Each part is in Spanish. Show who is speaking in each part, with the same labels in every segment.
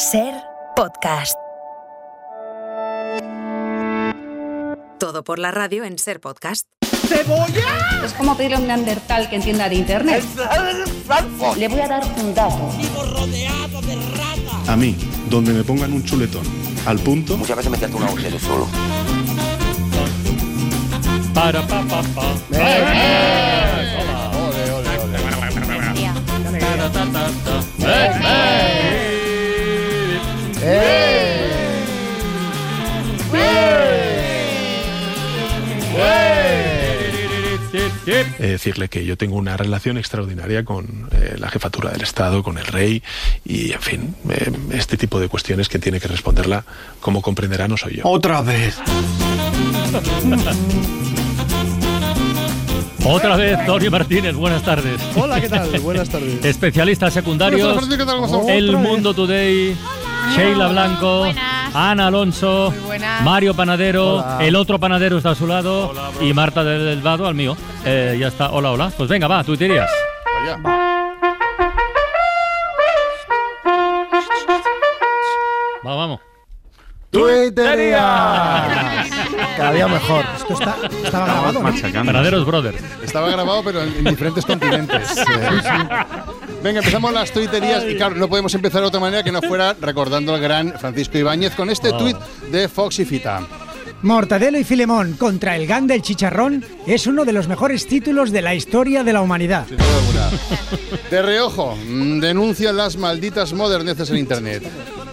Speaker 1: Ser podcast. Todo por la radio en Ser podcast.
Speaker 2: ¡Cebolla!
Speaker 3: Es como pedirle a un neandertal que entienda de internet. Le voy a dar un dato.
Speaker 4: A mí, donde me pongan un chuletón al punto,
Speaker 5: Muchas veces me quedo una de solo.
Speaker 6: Para pa pa pa. Ta, ta.
Speaker 4: eh, decirle que yo tengo una relación extraordinaria con eh, la jefatura del Estado, con el rey y, en fin, eh, este tipo de cuestiones que tiene que responderla, como comprenderá, no soy yo.
Speaker 7: Otra vez.
Speaker 6: Otra vez, Tony Martínez, buenas tardes.
Speaker 7: Hola, ¿qué tal? Buenas tardes.
Speaker 6: Especialistas secundarios. El. Mundo Today, Sheila Blanco, Ana Alonso, Mario Panadero,
Speaker 7: Hola.
Speaker 6: el otro panadero está a su lado y Marta del, Vado al mío. Eh, ya está, hola, hola. Pues venga, va, tuiterías. Va, vamos.
Speaker 7: ¡Tuitería! Cada día mejor. Esto está, estaba grabado. ¿no?
Speaker 6: Panaderos Brothers.
Speaker 8: Estaba grabado, pero en, en diferentes continentes. Eh, Venga, empezamos las tuiterías. Y claro, no podemos empezar de otra manera que no fuera recordando al gran Francisco Ibáñez con este tuit de Fox y Fita.
Speaker 9: Mortadelo y Filemón contra el gang del chicharrón es uno de los mejores títulos de la historia de la humanidad.
Speaker 8: Sin duda alguna. De reojo, mm, denuncian las malditas moderneces en Internet.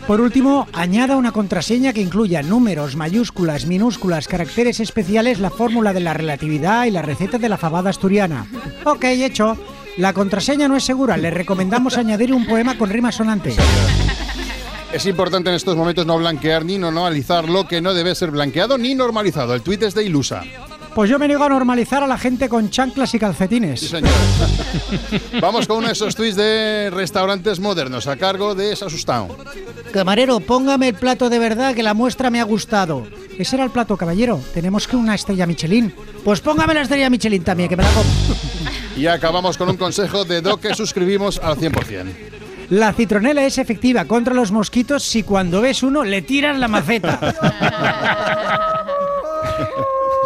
Speaker 9: Por último, añada una contraseña que incluya números, mayúsculas, minúsculas, caracteres especiales, la fórmula de la relatividad y la receta de la fabada asturiana. Ok, hecho. La contraseña no es segura, le recomendamos añadir un poema con rima sonante.
Speaker 8: Es importante en estos momentos no blanquear ni no normalizar lo que no debe ser blanqueado ni normalizado. El tuit es de Ilusa.
Speaker 9: Pues yo me niego a normalizar a la gente con chanclas y calcetines.
Speaker 8: Sí, señor. Vamos con uno de esos tweets de restaurantes modernos a cargo de Sasustao.
Speaker 9: Camarero, póngame el plato de verdad que la muestra me ha gustado. Ese era el plato, caballero. Tenemos que una estrella Michelin. Pues póngame la estrella Michelin también, que me la como.
Speaker 8: Y acabamos con un consejo de Doc que suscribimos al 100%.
Speaker 9: La citronela es efectiva contra los mosquitos si cuando ves uno le tiras la maceta.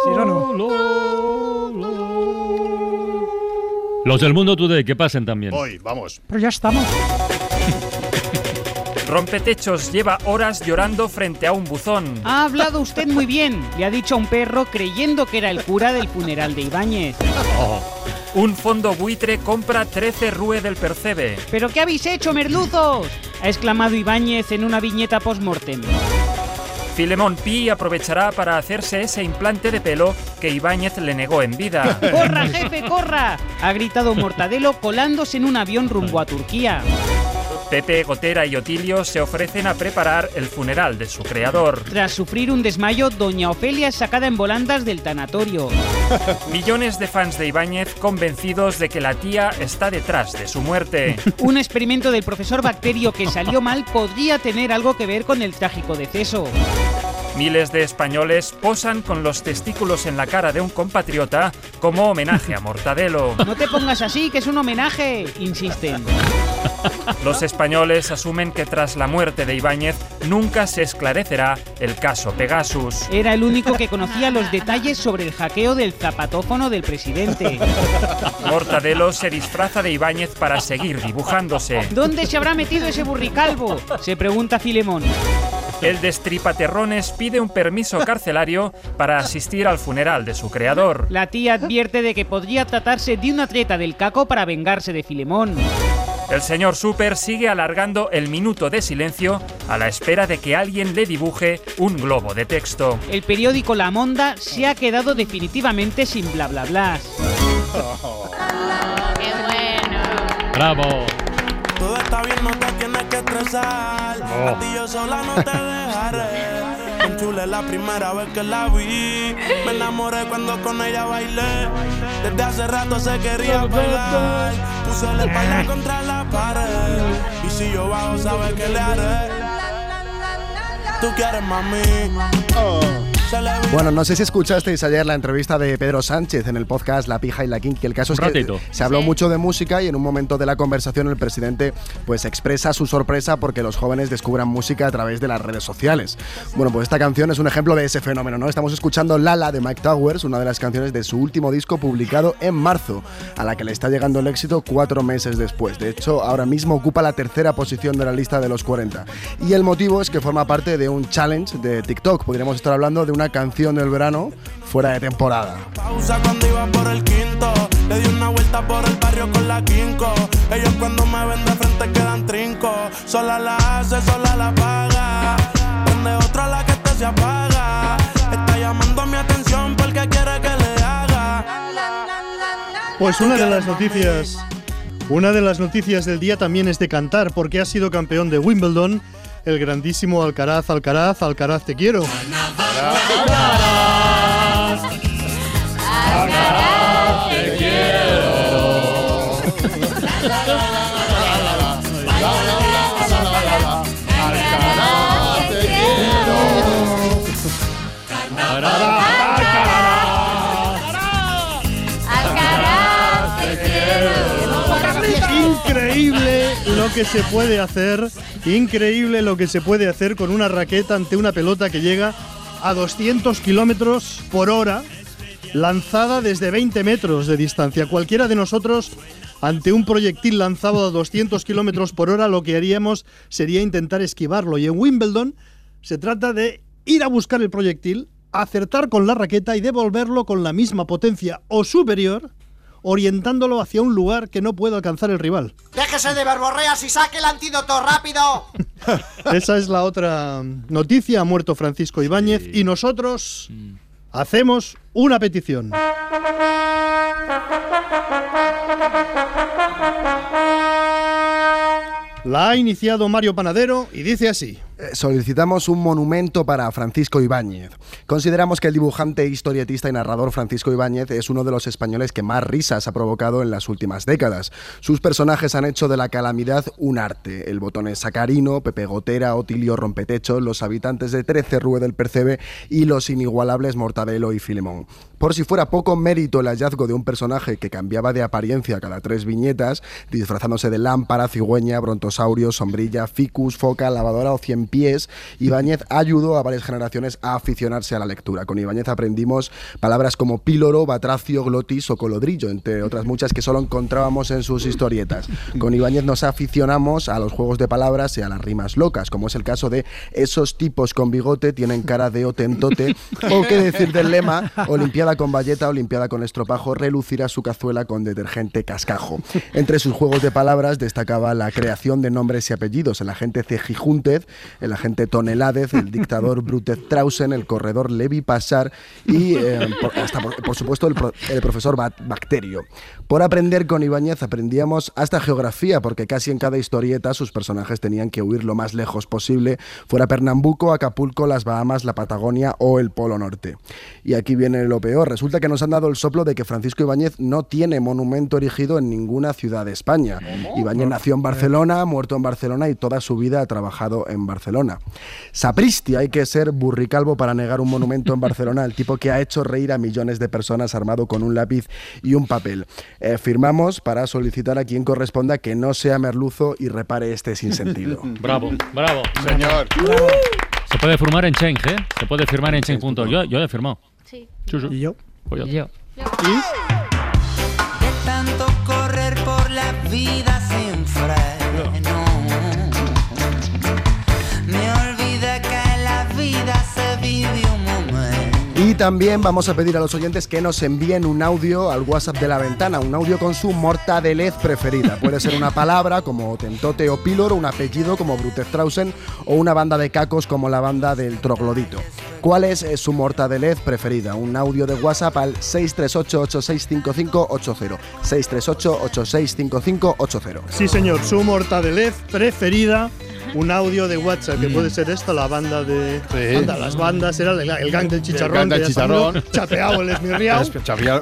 Speaker 9: ¿Sí o no?
Speaker 6: Los del Mundo Today, que pasen también.
Speaker 8: Hoy, vamos.
Speaker 9: Pero ya estamos.
Speaker 10: Rompetechos lleva horas llorando frente a un buzón.
Speaker 11: Ha hablado usted muy bien, le ha dicho a un perro creyendo que era el cura del funeral de Ibáñez.
Speaker 10: Un fondo buitre compra 13 Rue del Percebe.
Speaker 11: ¿Pero qué habéis hecho, merluzos? Ha exclamado Ibáñez en una viñeta post-mortem.
Speaker 10: Filemón Pi aprovechará para hacerse ese implante de pelo que Ibáñez le negó en vida.
Speaker 11: ¡Corra, jefe, corra! Ha gritado Mortadelo colándose en un avión rumbo a Turquía.
Speaker 10: Pepe, Gotera y Otilio se ofrecen a preparar el funeral de su creador.
Speaker 11: Tras sufrir un desmayo, Doña Ofelia es sacada en volandas del tanatorio.
Speaker 10: Millones de fans de Ibáñez convencidos de que la tía está detrás de su muerte.
Speaker 11: Un experimento del profesor Bacterio que salió mal podría tener algo que ver con el trágico deceso.
Speaker 10: Miles de españoles posan con los testículos en la cara de un compatriota como homenaje a Mortadelo.
Speaker 11: No te pongas así, que es un homenaje, insisten.
Speaker 10: Los españoles asumen que tras la muerte de Ibáñez nunca se esclarecerá el caso Pegasus.
Speaker 11: Era el único que conocía los detalles sobre el hackeo del zapatófono del presidente.
Speaker 10: Mortadelo se disfraza de Ibáñez para seguir dibujándose.
Speaker 11: ¿Dónde se habrá metido ese burricalvo? Se pregunta Filemón.
Speaker 10: El destripaterrones pide un permiso carcelario para asistir al funeral de su creador.
Speaker 11: La tía advierte de que podría tratarse de una treta del caco para vengarse de Filemón.
Speaker 10: El señor Super sigue alargando el minuto de silencio a la espera de que alguien le dibuje un globo de texto.
Speaker 11: El periódico La Monda se ha quedado definitivamente sin bla bla bla.
Speaker 12: ¡Qué bueno!
Speaker 6: ¡Bravo! Oh.
Speaker 13: A ti yo sola no te dejaré. Bien chula es la primera vez que la vi. Me enamoré cuando con ella bailé. Desde hace rato se quería pegar. Puse la espalda contra la pared. Y si yo bajo, sabes que le haré. Tú quieres mami. Vi
Speaker 7: Bueno, no sé si escuchasteis ayer la entrevista de Pedro Sánchez en el podcast La Pija y la Kinky. El caso es que se habló
Speaker 6: Sí.
Speaker 7: mucho de música y en un momento de la conversación el presidente pues expresa su sorpresa porque los jóvenes descubran música a través de las redes sociales. Bueno, pues esta canción es un ejemplo de ese fenómeno, ¿no? Estamos escuchando Lala de Mike Towers, una de las canciones de su último disco publicado en marzo, a la que le está llegando el éxito cuatro meses después. De hecho, ahora mismo ocupa la tercera posición de la lista de los 40. Y el motivo es que forma parte de un challenge de TikTok. Podríamos estar hablando de una canción del verano fuera de temporada.
Speaker 13: pausa cuando iba por el quinto. Le di una vuelta por el barrio con la quinco. Ellos cuando me ven de frente quedan trinco. Sola la hace, sola la paga. Prende otra la que te se apaga. Está llamando mi atención porque quiere que le haga.
Speaker 14: Pues una de las noticias, una de las noticias del día también es de cantar, porque ha sido campeón de Wimbledon el grandísimo Alcaraz, Alcaraz, Alcaraz te quiero. Increíble lo que se puede hacer, increíble lo que se puede hacer con una raqueta ante una pelota que llega a 200 kilómetros por hora, lanzada desde 20 metros de distancia. Cualquiera de nosotros, ante un proyectil lanzado a 200 kilómetros por hora, lo que haríamos sería intentar esquivarlo. Y en Wimbledon se trata de ir a buscar el proyectil, acertar con la raqueta y devolverlo con la misma potencia o superior, orientándolo hacia un lugar que no puede alcanzar el rival.
Speaker 15: Déjese de verborreas y saque el antídoto rápido.
Speaker 14: Esa es la otra noticia. Ha muerto Francisco Ibáñez y nosotros hacemos una petición. La ha iniciado Mario Panadero y dice así.
Speaker 7: Eh, Solicitamos un monumento para Francisco Ibáñez. Consideramos que el dibujante, historietista y narrador Francisco Ibáñez es uno de los españoles que más risas ha provocado en las últimas décadas. Sus personajes han hecho de la calamidad un arte. El botón es Sacarino, Pepe Gotera, Otilio Rompetecho, los habitantes de Trece Rue del Percebe y los inigualables Mortadelo y Filemón. Por si fuera poco mérito el hallazgo de un personaje que cambiaba de apariencia cada tres viñetas, disfrazándose de lámpara, cigüeña, brontosaurio, sombrilla, ficus, foca, lavadora o cien pies, Ibáñez ayudó a varias generaciones a aficionarse a la lectura. Con Ibáñez aprendimos palabras como píloro, batracio, glotis o colodrillo, entre otras muchas que solo encontrábamos en sus historietas. Con Ibáñez nos aficionamos a los juegos de palabras y a las rimas locas, como es el caso de esos tipos con bigote tienen cara de otentote, o qué decir del lema, Olimpiada con valleta, Olimpiada con estropajo, relucirá su cazuela con detergente cascajo. Entre sus juegos de palabras destacaba la creación de nombres y apellidos, el agente Cejijúntez, el agente Toneládez, el dictador Brutez Trausen, el corredor Levi Pasar y, eh, por, hasta por, por supuesto, el, pro- el profesor Ba- Bacterio. Por aprender con Ibáñez aprendíamos hasta geografía, porque casi en cada historieta sus personajes tenían que huir lo más lejos posible, fuera Pernambuco, Acapulco, las Bahamas, la Patagonia o el Polo Norte. Y aquí viene lo peor, resulta que nos han dado el soplo de que Francisco Ibáñez no tiene monumento erigido en ninguna ciudad de España. Ibáñez nació en Barcelona, ha muerto en Barcelona y toda su vida ha trabajado en Barcelona. Sapristi, hay que ser burricalvo para negar un monumento en Barcelona al tipo que ha hecho reír a millones de personas armado con un lápiz y un papel. Eh, firmamos para solicitar a quien corresponda que no sea merluzo y repare este sinsentido.
Speaker 6: Bravo, bravo.
Speaker 8: Señor.
Speaker 6: Se puede firmar en Change, ¿eh? Se puede firmar en Change. punto. Yo, yo he firmado.
Speaker 16: Sí.
Speaker 6: ¿Y
Speaker 14: yo?
Speaker 6: Pues ya.
Speaker 17: De tanto correr por la vida
Speaker 7: Y también vamos a pedir a los oyentes que nos envíen un audio al WhatsApp de la ventana, un audio con su mortadelez preferida. Puede ser una palabra como Tentote o Píloro, un apellido como Brute Strausen o una banda de cacos como la banda del Troglodito. ¿Cuál es eh, su mortadelez preferida? Un audio de WhatsApp al 638-865580. 638-865580.
Speaker 14: Sí, señor, su mortadelez preferida un audio de WhatsApp, que puede ser esto, la banda de. Anda, las bandas, era el, el gang del chicharrón.
Speaker 8: El gang del chicharrón.
Speaker 14: Chapeado el esmirriao.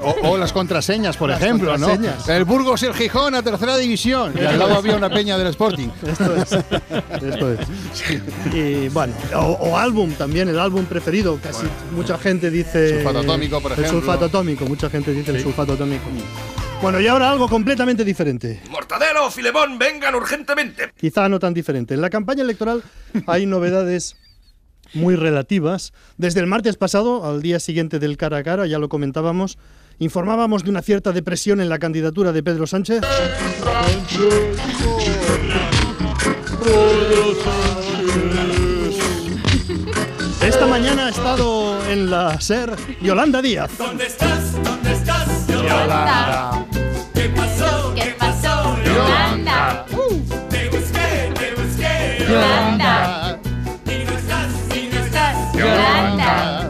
Speaker 8: O, o las contraseñas, por
Speaker 14: Las
Speaker 8: ejemplo,
Speaker 14: contraseñas.
Speaker 8: ¿no? El Burgos y el Gijón a tercera división. Y al lado había una peña del Sporting.
Speaker 14: Esto es. Esto es. Y bueno, o, o álbum también, el álbum preferido. Casi mucha gente dice.
Speaker 8: Sulfato atómico, por
Speaker 14: El
Speaker 8: ejemplo.
Speaker 14: sulfato atómico, mucha gente dice el sulfato atómico. Bueno, y ahora algo completamente diferente.
Speaker 16: Mortadelo o Filemón, vengan urgentemente.
Speaker 14: Quizá no tan diferente. En la campaña electoral hay novedades muy relativas. Desde el martes pasado, al día siguiente del cara a cara, ya lo comentábamos, informábamos de una cierta depresión en la candidatura de Pedro Sánchez. Esta mañana ha estado en la SER Yolanda Díaz.
Speaker 13: ¿Dónde estás? ¿Dónde estás? Yolanda. Yolanda. Y no estás, y no estás.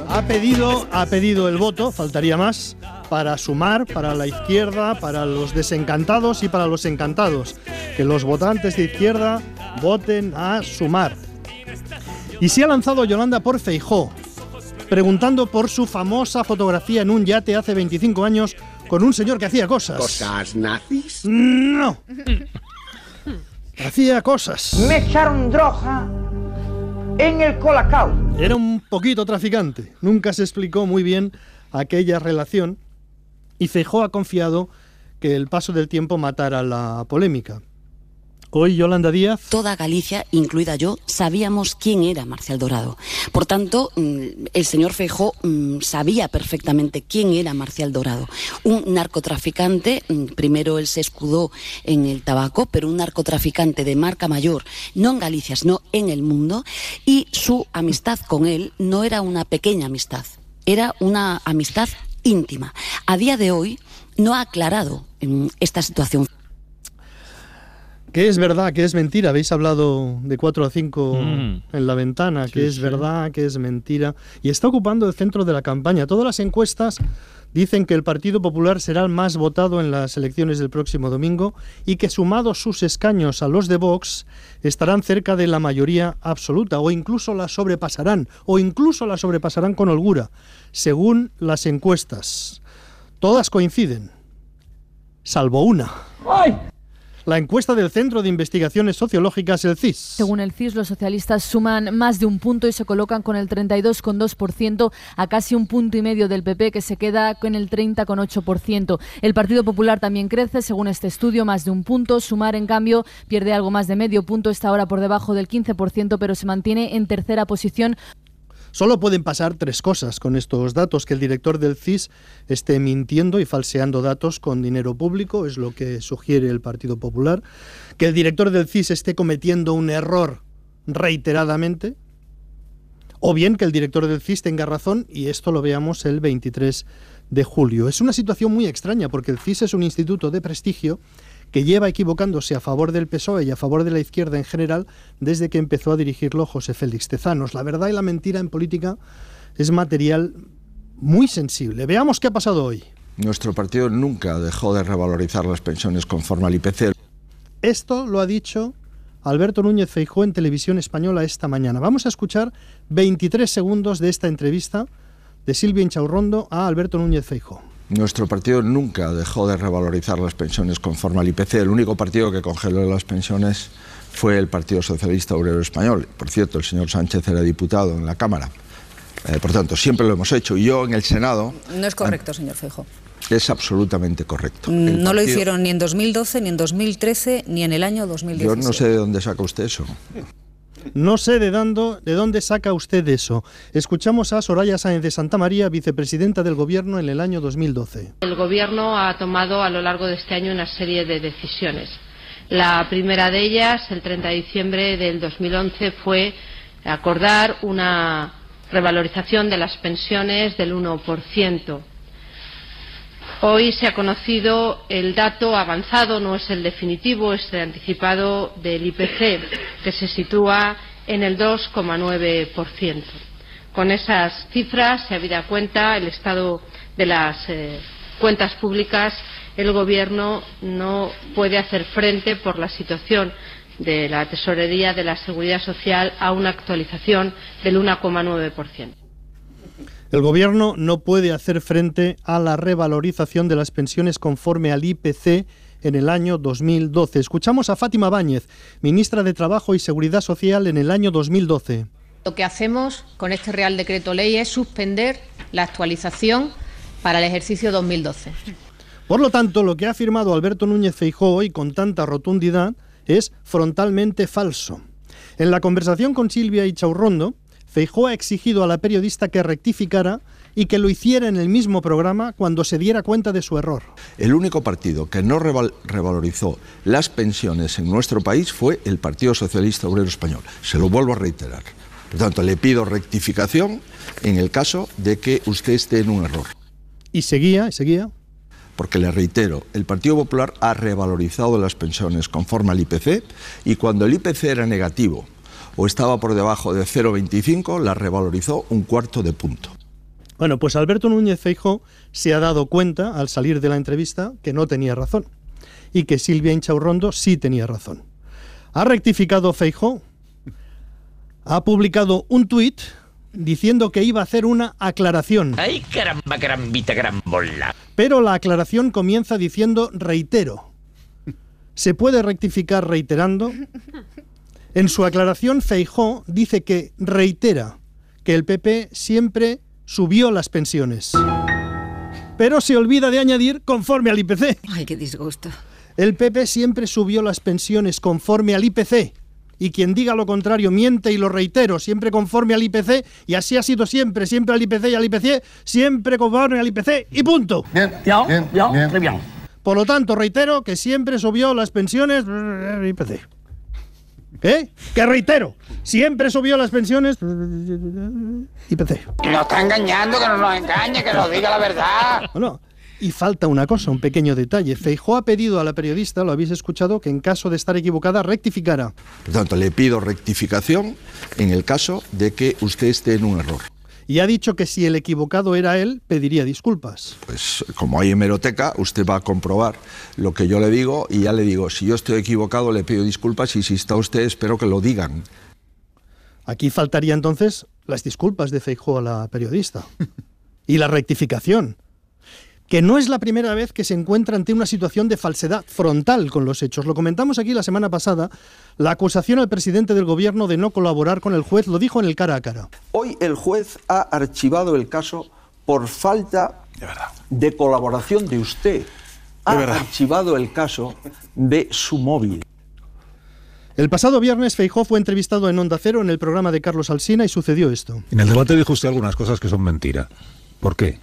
Speaker 14: Ha pedido, ha pedido el voto, faltaría más, para sumar, para la izquierda, para los desencantados y para los encantados. Que los votantes de izquierda voten a sumar. Y se ha lanzado Yolanda por Feijó, preguntando por su famosa fotografía en un yate hace 25 años con un señor que hacía cosas.
Speaker 18: ¿Cosas nazis?
Speaker 14: No. hacía cosas.
Speaker 18: Me echaron droga en el colacao.
Speaker 14: Era un poquito traficante. Nunca se explicó muy bien aquella relación y Feijó ha confiado que el paso del tiempo matara la polémica. Hoy Yolanda Díaz
Speaker 19: Toda Galicia, incluida yo, sabíamos quién era Marcial Dorado. Por tanto, mm, el señor Feijó mm, sabía perfectamente quién era Marcial Dorado. Un narcotraficante, mm, primero él se escudó en el tabaco, pero un narcotraficante de marca mayor, no en Galicia, sino en el mundo, y su amistad con él no era una pequeña amistad, era una amistad íntima. A día de hoy no ha aclarado esta situación.
Speaker 14: Que es verdad, que es mentira. Habéis hablado de 4 a 5
Speaker 6: Mm.
Speaker 14: en la ventana, que
Speaker 6: Sí,
Speaker 14: es
Speaker 6: sí.
Speaker 14: verdad, que es mentira. Y está ocupando el centro de la campaña. Todas las encuestas dicen que el Partido Popular será el más votado en las elecciones del próximo domingo y que sumados sus escaños a los de Vox estarán cerca de la mayoría absoluta o incluso la sobrepasarán o incluso la sobrepasarán con holgura, según las encuestas. Todas coinciden, salvo una. La encuesta del Centro de Investigaciones Sociológicas, el CIS.
Speaker 20: Según el CIS, los socialistas suman más de un punto y se colocan con el 32,2% a casi un punto y medio del PP, que se queda con el 30,8%. El Partido Popular también crece, según este estudio, más de un punto. Sumar, en cambio, pierde algo más de medio punto, está ahora por debajo del 15%, pero se mantiene en tercera posición.
Speaker 14: Solo pueden pasar tres cosas con estos datos, que el director del CIS esté mintiendo y falseando datos con dinero público, es lo que sugiere el Partido Popular, que el director del CIS esté cometiendo un error reiteradamente, o bien que el director del CIS tenga razón y esto lo veamos el 23 de julio. Es una situación muy extraña porque el CIS es un instituto de prestigio que lleva equivocándose a favor del PSOE y a favor de la izquierda en general desde que empezó a dirigirlo José Félix Tezanos. La verdad y la mentira en política es material muy sensible. Veamos qué ha pasado hoy.
Speaker 21: Nuestro partido nunca dejó de revalorizar las pensiones conforme al IPC.
Speaker 14: Esto lo ha dicho Alberto Núñez Feijó en televisión española esta mañana. Vamos a escuchar 23 segundos de esta entrevista de Silvia Inchaurrondo a Alberto Núñez Feijó.
Speaker 21: Nuestro partido nunca dejó de revalorizar las pensiones conforme al IPC. El único partido que congeló las pensiones fue el Partido Socialista Obrero Español. Por cierto, el señor Sánchez era diputado en la Cámara. Eh, por tanto, siempre lo hemos hecho. Y yo en el Senado
Speaker 22: No es correcto, señor Feijo.
Speaker 21: es absolutamente correcto. El
Speaker 22: No lo hicieron ni en 2012, ni en 2013, ni en el año 2016.
Speaker 21: Yo no sé de dónde saca usted eso.
Speaker 14: No sé de, de dónde saca usted eso. Escuchamos a Soraya Sáenz de Santa María, vicepresidenta del Gobierno en el año 2012.
Speaker 23: El Gobierno ha tomado a lo largo de este año una serie de decisiones. La primera de ellas, el 30 de diciembre del 2011, fue acordar una revalorización de las pensiones del 1%. Hoy se ha conocido el dato avanzado, no es el definitivo, es el anticipado del IPC, que se sitúa en el 2,9%. Con esas cifras, se habida cuenta el estado de las eh, cuentas públicas, el Gobierno no puede hacer frente por la situación de la Tesorería de la Seguridad Social a una actualización del 1,9%.
Speaker 14: El gobierno no puede hacer frente a la revalorización de las pensiones conforme al IPC en el año 2012. Escuchamos a Fátima Báñez, ministra de Trabajo y Seguridad Social en el año 2012.
Speaker 24: Lo que hacemos con este Real Decreto Ley es suspender la actualización para el ejercicio 2012.
Speaker 14: Por lo tanto, lo que ha afirmado Alberto Núñez Feijóo hoy con tanta rotundidad es frontalmente falso. En la conversación con Silvia y Feijóo ha exigido a la periodista que rectificara y que lo hiciera en el mismo programa cuando se diera cuenta de su error.
Speaker 21: El único partido que no reval revalorizó las pensiones en nuestro país fue el Partido Socialista Obrero Español. Se lo vuelvo a reiterar. Por tanto, le pido rectificación en el caso de que usted esté en un error.
Speaker 14: Y seguía, y seguía.
Speaker 21: Porque le reitero, el Partido Popular ha revalorizado las pensiones conforme al IPC y cuando el IPC era negativo o estaba por debajo de 0,25, la revalorizó un cuarto de punto.
Speaker 14: Bueno, pues Alberto Núñez Feijóo se ha dado cuenta al salir de la entrevista que no tenía razón y que Silvia Inchaurrondo sí tenía razón. Ha rectificado Feijóo, ha publicado un tuit diciendo que iba a hacer una aclaración.
Speaker 5: ¡Ay, caramba, carambita, carambola!
Speaker 14: Pero la aclaración comienza diciendo reitero. ¿Se puede rectificar reiterando? En su aclaración, Feijó dice que reitera que el PP siempre subió las pensiones. Pero se olvida de añadir conforme al IPC.
Speaker 22: Ay, qué disgusto.
Speaker 14: El PP siempre subió las pensiones conforme al IPC. Y quien diga lo contrario miente y lo reitero, siempre conforme al IPC, y así ha sido siempre, siempre al IPC y al IPC, siempre conforme al IPC, y punto.
Speaker 5: Bien, bien, bien, bien. bien.
Speaker 14: Por lo tanto, reitero que siempre subió las pensiones IPC. ¿Eh? Que reitero, siempre subió las pensiones IPC.
Speaker 5: Nos está engañando, que no nos engañe, que nos diga la verdad.
Speaker 14: Bueno, y falta una cosa, un pequeño detalle. Feijó ha pedido a la periodista, lo habéis escuchado, que en caso de estar equivocada rectificara.
Speaker 21: Por tanto, le pido rectificación en el caso de que usted esté en un error.
Speaker 14: Y ha dicho que si el equivocado era él, pediría disculpas.
Speaker 21: Pues como hay hemeroteca, usted va a comprobar lo que yo le digo y ya le digo, si yo estoy equivocado, le pido disculpas y si está usted, espero que lo digan.
Speaker 14: Aquí faltaría entonces las disculpas de Feijó a la periodista. y la rectificación que no es la primera vez que se encuentra ante una situación de falsedad frontal con los hechos. Lo comentamos aquí la semana pasada. La acusación al presidente del gobierno de no colaborar con el juez lo dijo en el cara a cara.
Speaker 25: Hoy el juez ha archivado el caso por falta de, colaboración de usted. Ha archivado el caso de su móvil.
Speaker 14: El pasado viernes Feijó fue entrevistado en Onda Cero en el programa de Carlos Alsina y sucedió esto.
Speaker 26: En el debate dijo usted algunas cosas que son mentira. ¿Por qué?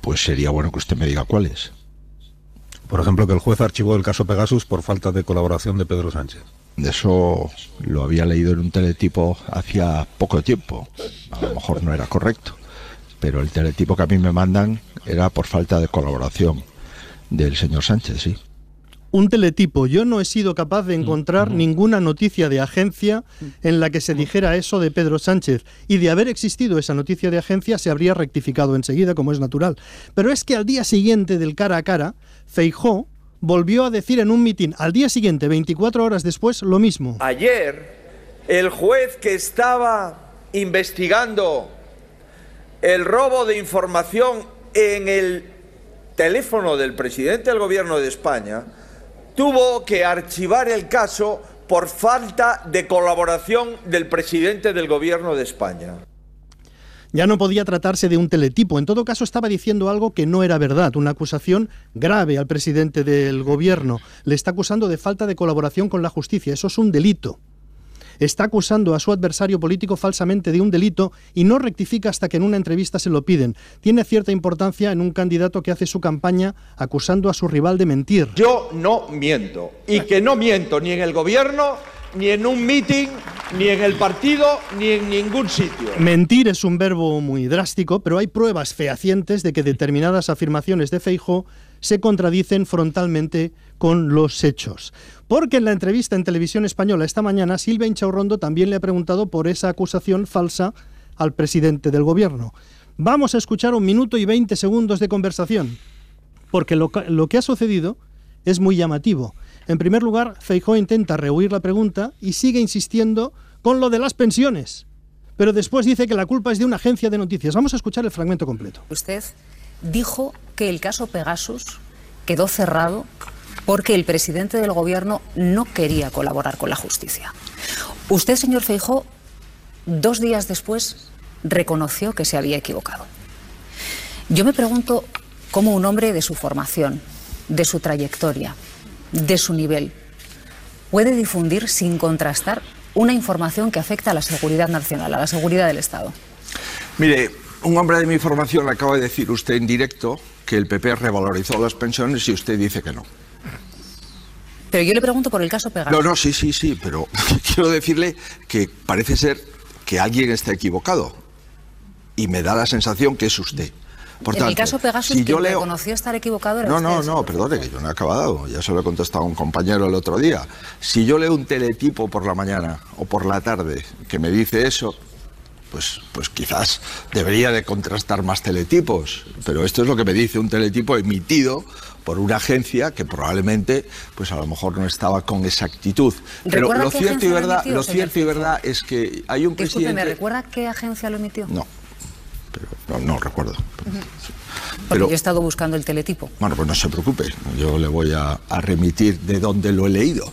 Speaker 21: Pues sería bueno que usted me diga cuáles.
Speaker 26: Por ejemplo, que el juez archivó el caso Pegasus por falta de colaboración de Pedro Sánchez.
Speaker 21: Eso lo había leído en un teletipo hacía poco tiempo. A lo mejor no era correcto. Pero el teletipo que a mí me mandan era por falta de colaboración del señor Sánchez, sí
Speaker 14: un teletipo. Yo no he sido capaz de encontrar ninguna noticia de agencia en la que se dijera eso de Pedro Sánchez. Y de haber existido esa noticia de agencia se habría rectificado enseguida, como es natural. Pero es que al día siguiente del cara a cara, Feijó volvió a decir en un mitin, al día siguiente, 24 horas después, lo mismo.
Speaker 27: Ayer, el juez que estaba investigando el robo de información en el teléfono del presidente del gobierno de España, tuvo que archivar el caso por falta de colaboración del presidente del gobierno de España.
Speaker 14: Ya no podía tratarse de un teletipo, en todo caso estaba diciendo algo que no era verdad, una acusación grave al presidente del gobierno. Le está acusando de falta de colaboración con la justicia, eso es un delito está acusando a su adversario político falsamente de un delito y no rectifica hasta que en una entrevista se lo piden. Tiene cierta importancia en un candidato que hace su campaña acusando a su rival de mentir.
Speaker 27: Yo no miento y que no miento ni en el gobierno ni en un meeting, ni en el partido, ni en ningún sitio.
Speaker 14: Mentir es un verbo muy drástico, pero hay pruebas fehacientes de que determinadas afirmaciones de Feijo se contradicen frontalmente con los hechos. Porque en la entrevista en televisión española esta mañana, Silvia Inchaurrondo también le ha preguntado por esa acusación falsa al presidente del gobierno. Vamos a escuchar un minuto y veinte segundos de conversación, porque lo, lo que ha sucedido es muy llamativo. En primer lugar, Feijóo intenta rehuir la pregunta y sigue insistiendo con lo de las pensiones. Pero después dice que la culpa es de una agencia de noticias. Vamos a escuchar el fragmento completo.
Speaker 22: Usted dijo que el caso Pegasus quedó cerrado porque el presidente del gobierno no quería colaborar con la justicia. Usted, señor Feijó, dos días después reconoció que se había equivocado. Yo me pregunto cómo un hombre de su formación, de su trayectoria, de su nivel, puede difundir sin contrastar una información que afecta a la seguridad nacional, a la seguridad del Estado.
Speaker 21: Mire, un hombre de mi formación le acaba de decir usted en directo que el PP revalorizó las pensiones y usted dice que no.
Speaker 22: Pero yo le pregunto por el caso Pegasus.
Speaker 21: No, no, sí, sí, sí, pero quiero decirle que parece ser que alguien está equivocado y me da la sensación que es usted. Por
Speaker 22: en
Speaker 21: tanto,
Speaker 22: el caso Pegasus,
Speaker 21: si yo leo...
Speaker 22: reconoció estar equivocado
Speaker 21: No, no, no, perdone, que yo no he acabado. Ya se lo he contestado a un compañero el otro día. Si yo leo un teletipo por la mañana o por la tarde que me dice eso, pues, pues quizás debería de contrastar más teletipos. Pero esto es lo que me dice un teletipo emitido por una agencia que probablemente, pues a lo mejor no estaba con exactitud. Pero
Speaker 22: ¿Recuerda
Speaker 21: lo cierto y verdad,
Speaker 22: emitió,
Speaker 21: lo cierto y verdad es que hay un
Speaker 22: Disculpe, ¿me
Speaker 21: presidente.
Speaker 22: recuerda qué agencia lo emitió?
Speaker 21: No, pero no, no recuerdo.
Speaker 22: Porque
Speaker 21: Pero-
Speaker 22: yo he estado buscando el teletipo.
Speaker 21: Bueno, pues no se preocupe, yo le voy a, a remitir de dónde lo he leído.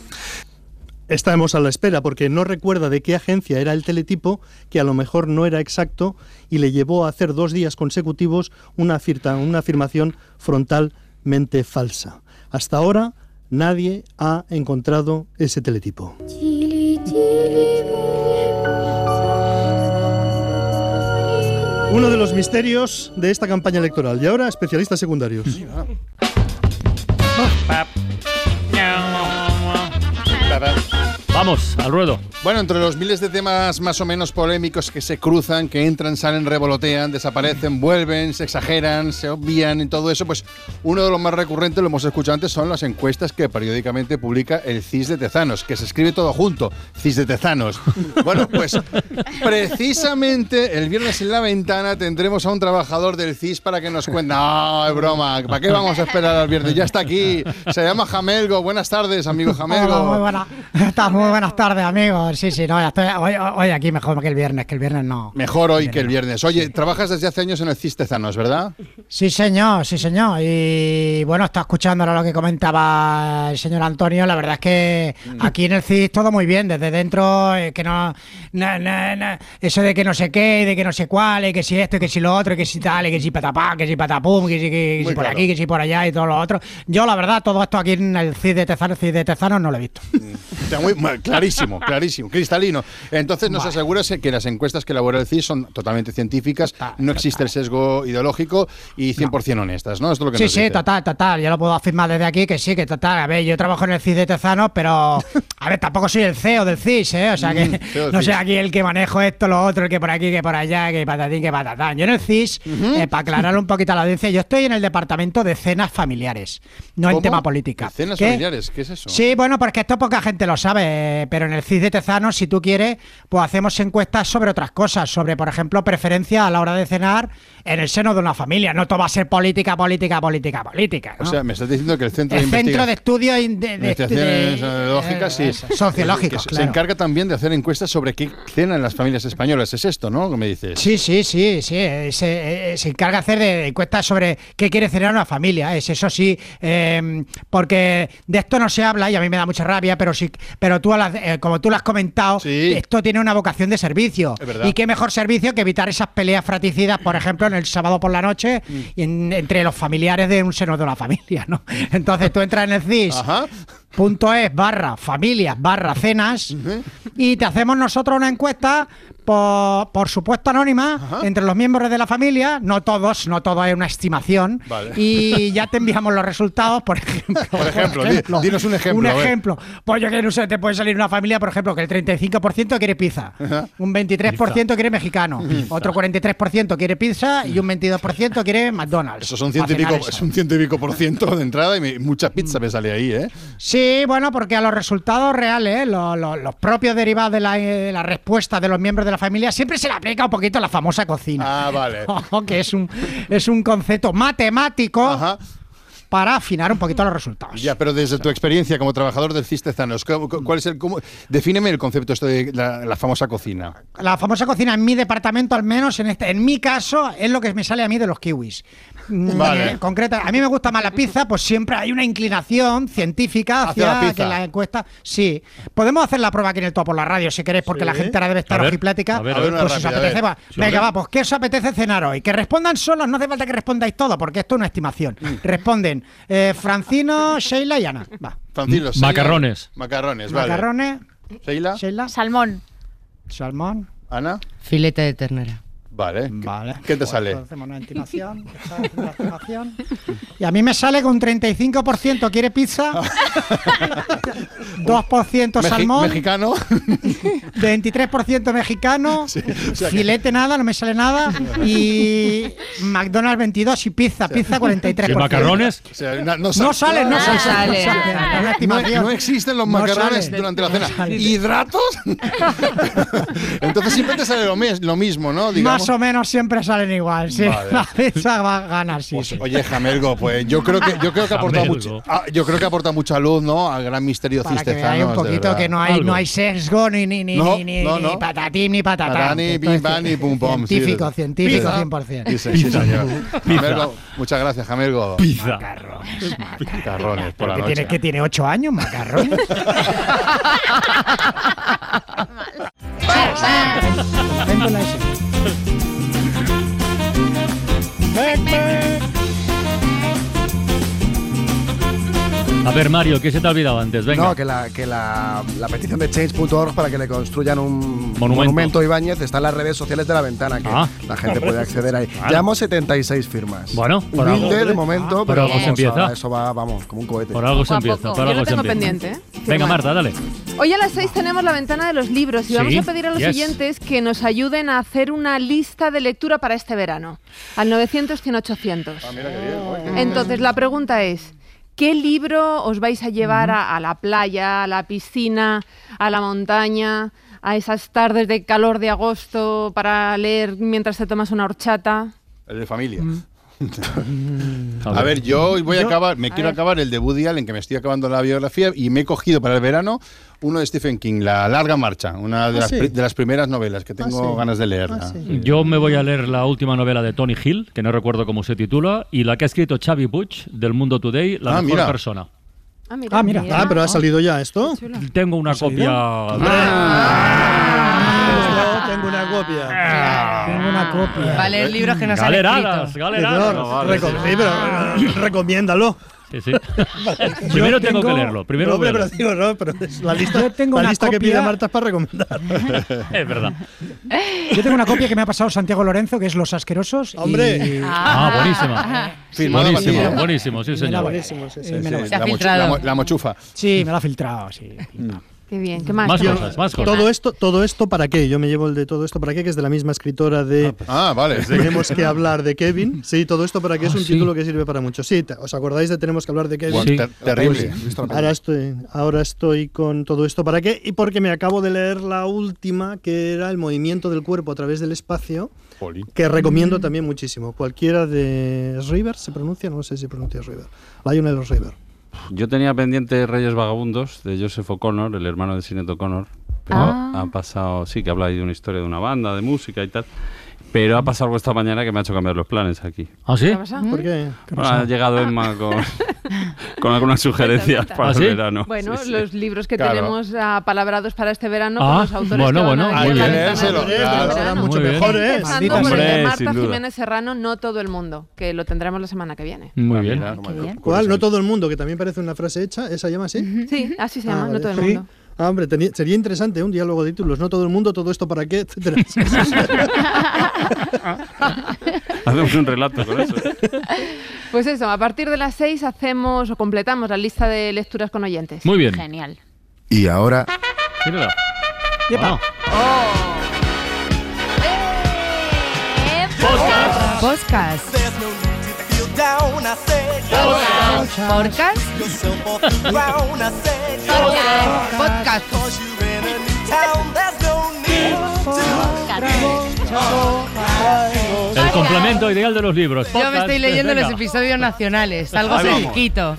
Speaker 14: Estamos a la espera porque no recuerda de qué agencia era el teletipo, que a lo mejor no era exacto y le llevó a hacer dos días consecutivos una, afirta- una afirmación frontalmente falsa. Hasta ahora nadie ha encontrado ese teletipo. Uno de los misterios de esta campaña electoral. Y ahora, especialistas secundarios.
Speaker 6: Vamos, al ruedo.
Speaker 8: Bueno, entre los miles de temas más o menos polémicos que se cruzan, que entran, salen, revolotean, desaparecen, vuelven, se exageran, se obvian y todo eso, pues uno de los más recurrentes, lo hemos escuchado antes, son las encuestas que periódicamente publica el CIS de Tezanos, que se escribe todo junto, CIS de Tezanos. Bueno, pues precisamente el viernes en la ventana tendremos a un trabajador del CIS para que nos cuente. No, es broma, ¿para qué vamos a esperar al viernes? Ya está aquí, se llama Jamelgo. Buenas tardes, amigo Jamelgo.
Speaker 9: Hola, muy, buena, está, muy buenas tardes, amigos. Sí, sí, no, ya estoy hoy, hoy aquí mejor que el viernes, que el viernes no.
Speaker 8: Mejor hoy que el viernes. Oye, trabajas desde hace años en el CIS Tezanos, ¿verdad?
Speaker 9: Sí, señor, sí, señor. Y bueno, está escuchando ahora lo que comentaba el señor Antonio. La verdad es que aquí en el CIS todo muy bien, desde dentro, eh, que no, no, no, no, Eso de que no sé qué, de que no sé cuál, y que si esto, y que si lo otro, y que si tal, y que si patapá, que si patapum, que si, que, si por
Speaker 8: claro.
Speaker 9: aquí, que si por allá y todo lo otro. Yo, la verdad, todo esto aquí en el CIS de Tezanos, CIS de Tezanos no lo he visto.
Speaker 8: Está muy- muy- clarísimo, clarísimo, cristalino. Entonces nos aseguras que las encuestas que elabora el CIS son totalmente científicas, no existe el sesgo ideológico y 100% honestas, ¿no? Esto es lo que
Speaker 9: Sí,
Speaker 8: nos
Speaker 9: sí,
Speaker 8: dice.
Speaker 9: total, total. Yo lo puedo afirmar desde aquí que sí, que total. A ver, yo trabajo en el CIS de Tezanos, pero a ver, tampoco soy el CEO del CIS, ¿eh? O sea que
Speaker 8: Mm,
Speaker 9: no
Speaker 8: CIS.
Speaker 9: aquí el que manejo esto, lo otro, el que por aquí, que por allá, que patatín, que patatán. Yo en el CIS, eh, para aclararle un poquito a la audiencia, yo estoy en el departamento de cenas familiares, no en
Speaker 8: ¿Cómo?
Speaker 9: tema política.
Speaker 8: Cenas
Speaker 9: ¿Qué?
Speaker 8: familiares, ¿qué es eso?
Speaker 9: Sí, bueno, porque esto poca gente lo sabe, eh, pero en el CIS de Tezanos, si tú quieres, pues hacemos encuestas sobre otras cosas, sobre, por ejemplo, preferencia a la hora de cenar en el seno de una familia. No todo va a ser política, política, política, política.
Speaker 8: O sea, me estás diciendo que el centro
Speaker 9: el
Speaker 8: de
Speaker 9: centro de estudios de, de- de-
Speaker 8: sí.
Speaker 9: sociológicos,
Speaker 8: se- encarga también de hacer encuestas sobre qué cenan las familias españolas. Es esto, ¿no? Que me dices.
Speaker 9: Sí, sí, sí, sí. eh, Se, eh, se encarga de hacer de encuestas sobre qué quiere cenar una familia. Es eso sí, eh, porque de esto no se habla y a mí me da mucha rabia, pero sí, pero tú, las- eh, como tú lo has comentado, esto tiene una vocación de servicio. Y qué mejor servicio que evitar esas peleas fraticidas, por ejemplo, en el sábado por la noche
Speaker 8: Mm.
Speaker 9: y en- entre los familiares de un seno de una familia, ¿no? Entonces tú entras en el CIS. Punto es barra familias barra cenas y te hacemos nosotros una encuesta por, por supuesto anónima entre los miembros de la familia, no todos, no todo es una estimación
Speaker 8: Vale.
Speaker 9: y ya te enviamos los resultados, por ejemplo.
Speaker 8: Por ejemplo, di- dinos un ejemplo,
Speaker 9: Un ejemplo. Pues yo que no sé, te puede salir una familia, por ejemplo, que el 35% quiere pizza, un 23% quiere mexicano, otro 43% quiere pizza y un 22% quiere McDonald's.
Speaker 8: Eso son ciento y pico,
Speaker 9: eso.
Speaker 8: es un ciento y pico por ciento de entrada y mucha pizza me sale ahí, ¿eh?
Speaker 9: Sí, bueno, porque a los resultados reales, lo- los propios derivados de la, eh, la respuesta de los miembros de la familia, siempre se le aplica un poquito la famosa cocina.
Speaker 8: Ah, vale.
Speaker 9: que es un, es un concepto matemático. para afinar un poquito los resultados.
Speaker 8: Ya, pero desde tu experiencia como trabajador del Cistezanos, ¿cu- cu- ¿cuál es el cómo, defíneme el concepto esto de la, la famosa cocina?
Speaker 9: La famosa cocina en mi departamento, al menos en este, en mi caso, es lo que me sale a mí de los kiwis. Mm,
Speaker 8: Vale.
Speaker 9: eh, concreta, a mí me gusta más la pizza, pues siempre hay una inclinación científica
Speaker 8: Hacia
Speaker 9: hacia,
Speaker 8: la
Speaker 9: que la encuesta. Sí, podemos hacer la prueba aquí en el topo por la radio si queréis, porque
Speaker 8: Sí.
Speaker 9: la gente ahora debe estar ojiplática.
Speaker 8: a ver, a ver, una
Speaker 9: pues si os apetece, va. Venga, va, pues ¿qué os apetece cenar hoy? Que respondan solos, no hace falta que respondáis todo, porque esto es una estimación.
Speaker 8: Mm.
Speaker 9: Responden eh, Francino, Sheila y Ana. Va.
Speaker 8: Francilo, Sheila.
Speaker 6: Macarrones.
Speaker 8: Macarrones, vale.
Speaker 9: Macarrones.
Speaker 8: Sheila.
Speaker 9: Sheila.
Speaker 28: Salmón.
Speaker 9: Salmón.
Speaker 8: Ana.
Speaker 29: Filete de ternera.
Speaker 8: Vale.
Speaker 9: Vale.
Speaker 8: ¿Qué te sale?
Speaker 9: Pues hacemos una estimación. una estimación. Y a mí me sale con 35% quiere pizza, 2%
Speaker 8: Mexi-
Speaker 9: salmón,
Speaker 8: Mexicano.
Speaker 9: 23% mexicano,
Speaker 8: o sea que-
Speaker 9: filete nada, no me sale nada, y McDonald's 22 y pizza, pizza 43%.
Speaker 6: ¿Y macarrones?
Speaker 8: O sea, no,
Speaker 9: No sale, no
Speaker 8: Nada.
Speaker 9: sale. no sale. Una
Speaker 8: No,
Speaker 9: estimación.
Speaker 8: no existen los
Speaker 9: No
Speaker 8: macarrones
Speaker 9: sale.
Speaker 8: durante la cena.
Speaker 9: No sale.
Speaker 8: ¿Hidratos? Entonces siempre te sale lo, lo mismo, ¿no? Digamos.
Speaker 9: Más o menos siempre salen igual, sí.
Speaker 8: Vale.
Speaker 9: La pizza va a ganar, sí. sí.
Speaker 8: Oye, Jamelgo, pues yo creo que yo creo que aporta mucho, ah, yo creo que aporta mucha luz, ¿no? Al gran misterio
Speaker 9: Para que veáis un poquito que no hay, no hay sesgo ni, ni, ni,
Speaker 8: No,
Speaker 9: ni, ni,
Speaker 8: no,
Speaker 9: ni
Speaker 8: no.
Speaker 9: patatín ni patatán.
Speaker 8: Patán, ni pim, pam, ni pum, pum. sí,
Speaker 9: Científico, científico,
Speaker 8: Pizza.
Speaker 9: 100%.
Speaker 8: Sí, sí, sí, señor. Jamelgo, muchas gracias, Jamelgo.
Speaker 6: Pizza.
Speaker 8: Macarrones por la
Speaker 9: que
Speaker 8: noche.
Speaker 9: tiene, que tiene 8 años, macarrón. Invento la
Speaker 6: A ver, Mario, ¿qué se te ha olvidado antes? Venga.
Speaker 7: No, que la, que la, la petición de change.org para que le construyan un
Speaker 6: Monumento.
Speaker 7: monumento. a Ibáñez está en las redes sociales de la ventana, que
Speaker 6: Ah.
Speaker 7: la gente puede acceder ahí.
Speaker 6: Claro.
Speaker 7: Llevamos 76 firmas.
Speaker 6: Bueno, por algo-
Speaker 7: Humilde de momento,
Speaker 6: Ah,
Speaker 7: pero
Speaker 6: algo se
Speaker 7: vamos,
Speaker 6: empieza.
Speaker 7: ahora eso va, vamos, como un cohete.
Speaker 6: Por algo se
Speaker 28: a
Speaker 6: empieza. Por
Speaker 28: Yo
Speaker 6: algo
Speaker 28: lo
Speaker 6: se
Speaker 28: tengo
Speaker 6: empieza.
Speaker 28: pendiente, ¿eh?
Speaker 6: Venga. Marta, dale.
Speaker 28: Hoy a las 6 tenemos la ventana de los libros y
Speaker 6: Sí,
Speaker 28: vamos a pedir a los
Speaker 6: yes.
Speaker 28: oyentes que nos ayuden a hacer una lista de lectura para este verano. Al 900 100 800. Entonces, la pregunta es, ¿qué libro os vais a llevar a, a la playa, a la piscina, a la montaña, a esas tardes de calor de agosto para leer mientras te tomas una horchata?
Speaker 8: El de familia.
Speaker 9: Mm.
Speaker 8: A ver, yo hoy voy a
Speaker 28: Yo-
Speaker 8: acabar, me
Speaker 28: a
Speaker 8: quiero
Speaker 28: ver.
Speaker 8: acabar el de Woody Allen, que me estoy acabando la biografía, y me he cogido para el verano uno de Stephen King, La larga marcha, una de,
Speaker 6: Ah,
Speaker 8: las,
Speaker 6: sí.
Speaker 8: pri- de las primeras novelas que tengo
Speaker 6: sí.
Speaker 8: ganas de leerla.
Speaker 6: Yo me voy a leer la última novela de Tony Hill, que no recuerdo cómo se titula, y la que ha escrito Xavi Puig, del Mundo Today, La
Speaker 14: Ah,
Speaker 6: mejor
Speaker 14: mira.
Speaker 6: persona.
Speaker 28: Ah, mira.
Speaker 14: Ah, mira. Ah, pero ha salido ya esto.
Speaker 6: Tengo una copia.
Speaker 14: Ah, tengo una copia.
Speaker 9: Tengo una copia.
Speaker 29: Vale, el libro que nos han
Speaker 6: Galeradas,
Speaker 29: escrito.
Speaker 6: galeradas.
Speaker 14: No,
Speaker 6: No, vale,
Speaker 14: reco-
Speaker 6: sí.
Speaker 14: sí, pero, eh, recomiéndalo.
Speaker 6: Sí, sí. Primero tengo que leerlo. Primero
Speaker 14: no,
Speaker 6: voy a
Speaker 14: pero, digo, no, pero es la lista,
Speaker 9: Yo tengo
Speaker 14: la
Speaker 9: una
Speaker 14: lista que
Speaker 9: copia-
Speaker 14: pide Marta es para recomendar.
Speaker 6: Es verdad.
Speaker 9: Yo tengo una copia que me ha pasado Santiago Lorenzo, que es Los Asquerosos. y-
Speaker 14: ¡Hombre!
Speaker 6: Ah, buenísima.
Speaker 8: Firmada
Speaker 6: buenísimo, buenísimo, sí,
Speaker 9: la-
Speaker 6: señor.
Speaker 14: Buenísimo, sí, sí,
Speaker 9: me
Speaker 14: sí.
Speaker 9: la-
Speaker 29: Se ha
Speaker 8: La, mochu-
Speaker 29: filtrado.
Speaker 8: la mo- la mochufa.
Speaker 9: Sí, me lo ha filtrado, sí.
Speaker 28: Qué bien, ¿qué más?
Speaker 6: Más cosas, más cosas.
Speaker 14: Todo esto, todo esto para qué? Yo me llevo el de todo esto para qué, que es de la misma escritora de
Speaker 8: Ah, vale.
Speaker 14: Tenemos que hablar de Kevin. Sí, todo esto para qué es
Speaker 6: Ah,
Speaker 14: un
Speaker 6: sí.
Speaker 14: título que sirve para mucho. Sí, te- ¿os acordáis de Tenemos que hablar de Kevin?
Speaker 8: Bueno,
Speaker 6: Sí.
Speaker 8: ter- terrible.
Speaker 14: Ahora estoy, ahora estoy con todo esto para qué y porque me acabo de leer la última que era el movimiento del cuerpo a través del espacio que recomiendo también muchísimo. Cualquiera de River se pronuncia, no sé si pronuncia River. Lionel River.
Speaker 30: Yo tenía pendiente Reyes Vagabundos de Joseph O'Connor, el hermano de Sinead O'Connor. Pero
Speaker 28: Ah.
Speaker 30: ha pasado, sí, que habla ahí de una historia de una banda, de música y tal. Pero ha pasado algo esta mañana que me ha hecho cambiar los planes aquí.
Speaker 6: ¿Ah, sí?
Speaker 28: ¿Qué?
Speaker 14: ¿Por qué?
Speaker 30: Ha llegado Emma con, con algunas sugerencias para
Speaker 6: ¿Ah, sí?
Speaker 30: el verano.
Speaker 28: Bueno,
Speaker 30: Sí, sí.
Speaker 28: los libros que
Speaker 8: Claro.
Speaker 28: tenemos apapalabrados para este verano
Speaker 6: Ah,
Speaker 28: con los autores
Speaker 6: bueno,
Speaker 28: que van
Speaker 6: bueno,
Speaker 28: a venir
Speaker 6: bien.
Speaker 28: ventana
Speaker 8: claro.
Speaker 14: Será mucho
Speaker 6: Muy bien.
Speaker 14: mejor, ¿eh?
Speaker 28: De
Speaker 30: sea.
Speaker 28: Marta. Jiménez Serrano, No todo el mundo, que lo tendremos la semana que viene.
Speaker 6: Muy bien.
Speaker 14: ¿Cuál? No todo el mundo, que también parece una frase hecha. ¿Esa llama así?
Speaker 28: Sí, así se
Speaker 14: Ah,
Speaker 28: llama. No todo el mundo.
Speaker 14: Ah, hombre, tenía- sería interesante un diálogo de títulos. No todo el mundo, todo esto para qué, etcétera.
Speaker 30: Hacemos un relato con eso.
Speaker 28: Pues eso, a partir de las 6 hacemos o completamos la lista de lecturas con oyentes.
Speaker 6: Muy bien.
Speaker 29: Genial.
Speaker 7: Y ahora,
Speaker 6: Mírala.
Speaker 9: Yepa.
Speaker 6: Ah,
Speaker 29: Podcast. Podcast. Podcast.
Speaker 6: El complemento ideal de los libros.
Speaker 29: Yo me estoy leyendo
Speaker 6: venga.
Speaker 29: los episodios nacionales, algo fresquito.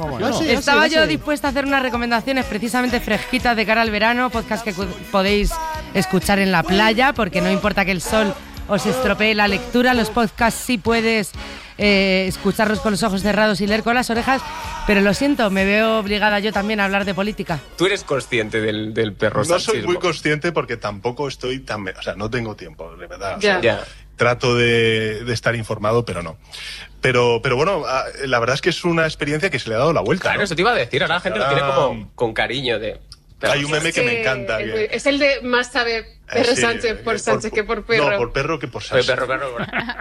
Speaker 29: Estaba
Speaker 6: yo
Speaker 29: dispuesta a hacer unas recomendaciones precisamente fresquitas de cara al verano, podcast que podéis escuchar en la playa, porque no importa que el sol os estropee la lectura, los podcasts sí puedes eh, escucharlos con los ojos cerrados y leer con las orejas, pero lo siento, me veo obligada yo también a hablar de política.
Speaker 31: Tú eres consciente del, del perro
Speaker 32: No soy muy consciente porque tampoco estoy tan... O sea, no tengo tiempo, de verdad. O
Speaker 31: Ya.
Speaker 32: sea. Trato de, de estar informado, pero no. Pero, pero bueno, ah, la verdad es que es una experiencia que se le ha dado la vuelta.
Speaker 31: Claro,
Speaker 32: ¿no?
Speaker 31: eso te iba a decir. Ahora la gente lo tiene
Speaker 32: Ahora-
Speaker 31: como con cariño de.
Speaker 32: Hay un meme que me encanta. que-
Speaker 33: Es el de más sabe perro
Speaker 32: Eh, sí,
Speaker 33: Sánchez por
Speaker 32: por-
Speaker 33: Sánchez que por perro.
Speaker 32: No, por perro que por Sánchez.
Speaker 31: perro, perro.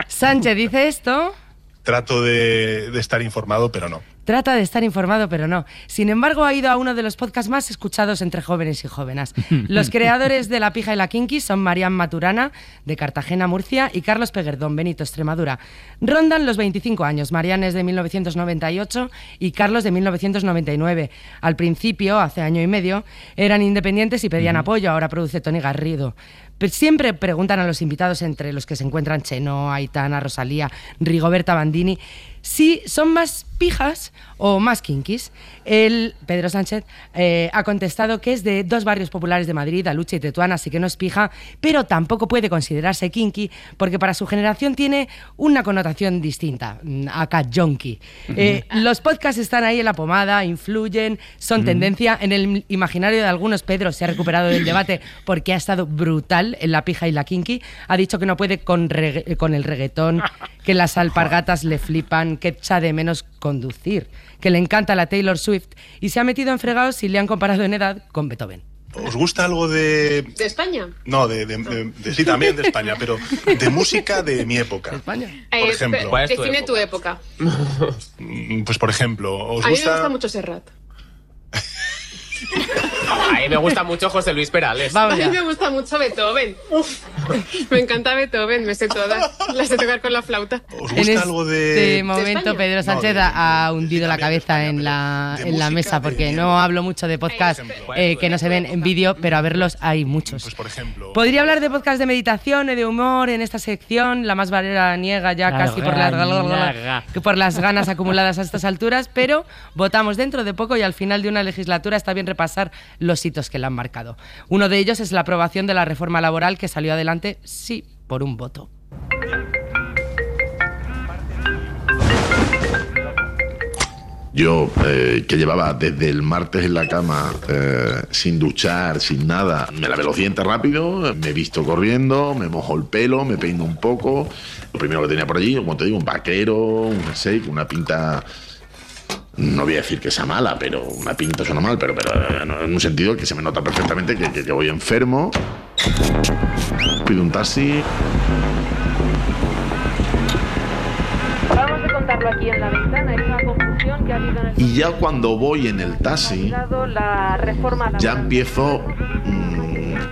Speaker 29: Sánchez dice esto.
Speaker 32: Trato de, de estar informado, pero no.
Speaker 29: Trata de estar informado, pero no. Sin embargo, ha ido a uno de los podcasts más escuchados entre jóvenes y jóvenes. Los creadores de La Pija y la Kinky son Marian Maturana, de Cartagena, Murcia, y Carlos Peguerdón, Benito, Extremadura. Rondan los 25 años. Marian es de 1998 y Carlos de 1999. Al principio, hace año y medio, eran independientes y pedían apoyo. Ahora produce Tony Garrido. Pero siempre preguntan a los invitados, entre los que se encuentran Cheno, Aitana, Rosalía, Rigoberta Bandini, si son más pijas o más kinkis. El Pedro Sánchez eh, ha contestado que es de dos barrios populares de Madrid, Aluche y Tetuán, así que no es pija, pero tampoco puede considerarse kinky porque para su generación tiene una connotación distinta, mm, acá junkie. Eh, los podcasts están ahí en la pomada, influyen, son
Speaker 34: Mm.
Speaker 29: tendencia. En el imaginario de algunos, Pedro se ha recuperado del debate porque ha estado brutal en la pija y la kinky. Ha dicho que no puede con, regga- con el reggaetón, que las alpargatas le flipan, que echa de menos conducir, que le encanta la Taylor Swift y se ha metido en fregados si le han comparado en edad con Beethoven.
Speaker 32: ¿Os gusta algo de...?
Speaker 33: ¿De España?
Speaker 32: No, de, de- de- de- sí, también de España, pero de música de mi época.
Speaker 29: España?
Speaker 32: Por ejemplo.
Speaker 33: pe- define tu época.
Speaker 32: Mm, Pues por ejemplo, ¿os
Speaker 33: A mí me
Speaker 32: gusta...?
Speaker 33: gusta mucho Serrat.
Speaker 31: A mí me gusta mucho José Luis Perales.
Speaker 33: a mí me gusta mucho Beethoven. me encanta Beethoven, me sé todas. Las de tocar con la flauta.
Speaker 32: ¿Os
Speaker 29: En
Speaker 32: gusta algo de...?
Speaker 29: este momento
Speaker 33: España?
Speaker 29: Pedro Sánchez ha ha hundido la cabeza en la, en la mesa porque no hablo mucho de podcasts eh, que no se ven en vídeo, pero a verlos hay muchos.
Speaker 32: Pues por ejemplo...
Speaker 29: Podría hablar de podcast de meditación y de humor en esta sección, la más niega ya
Speaker 6: La
Speaker 29: casi por que por las ganas acumuladas a estas alturas, pero votamos dentro de poco y al final de una legislatura está bien repasar los hitos que la han marcado. Uno de ellos es la aprobación de la reforma laboral que salió adelante, sí, por un voto.
Speaker 34: Yo, eh, que llevaba desde el martes en la cama, eh, sin duchar, sin nada, me lavé los rápido, me he visto corriendo, me mojo el pelo, me peino un poco. Lo primero que tenía por allí, como te digo, un vaquero, un con una pinta. No voy a decir que sea mala, pero una pinta suena mal, pero, pero eh, en un sentido que se me nota perfectamente que, que- que voy enfermo. Pido un taxi,
Speaker 20: Vamos a contarlo aquí en la ventana, es una confusión que ha habido en el
Speaker 34: y ya cuando voy en el taxi, ya empiezo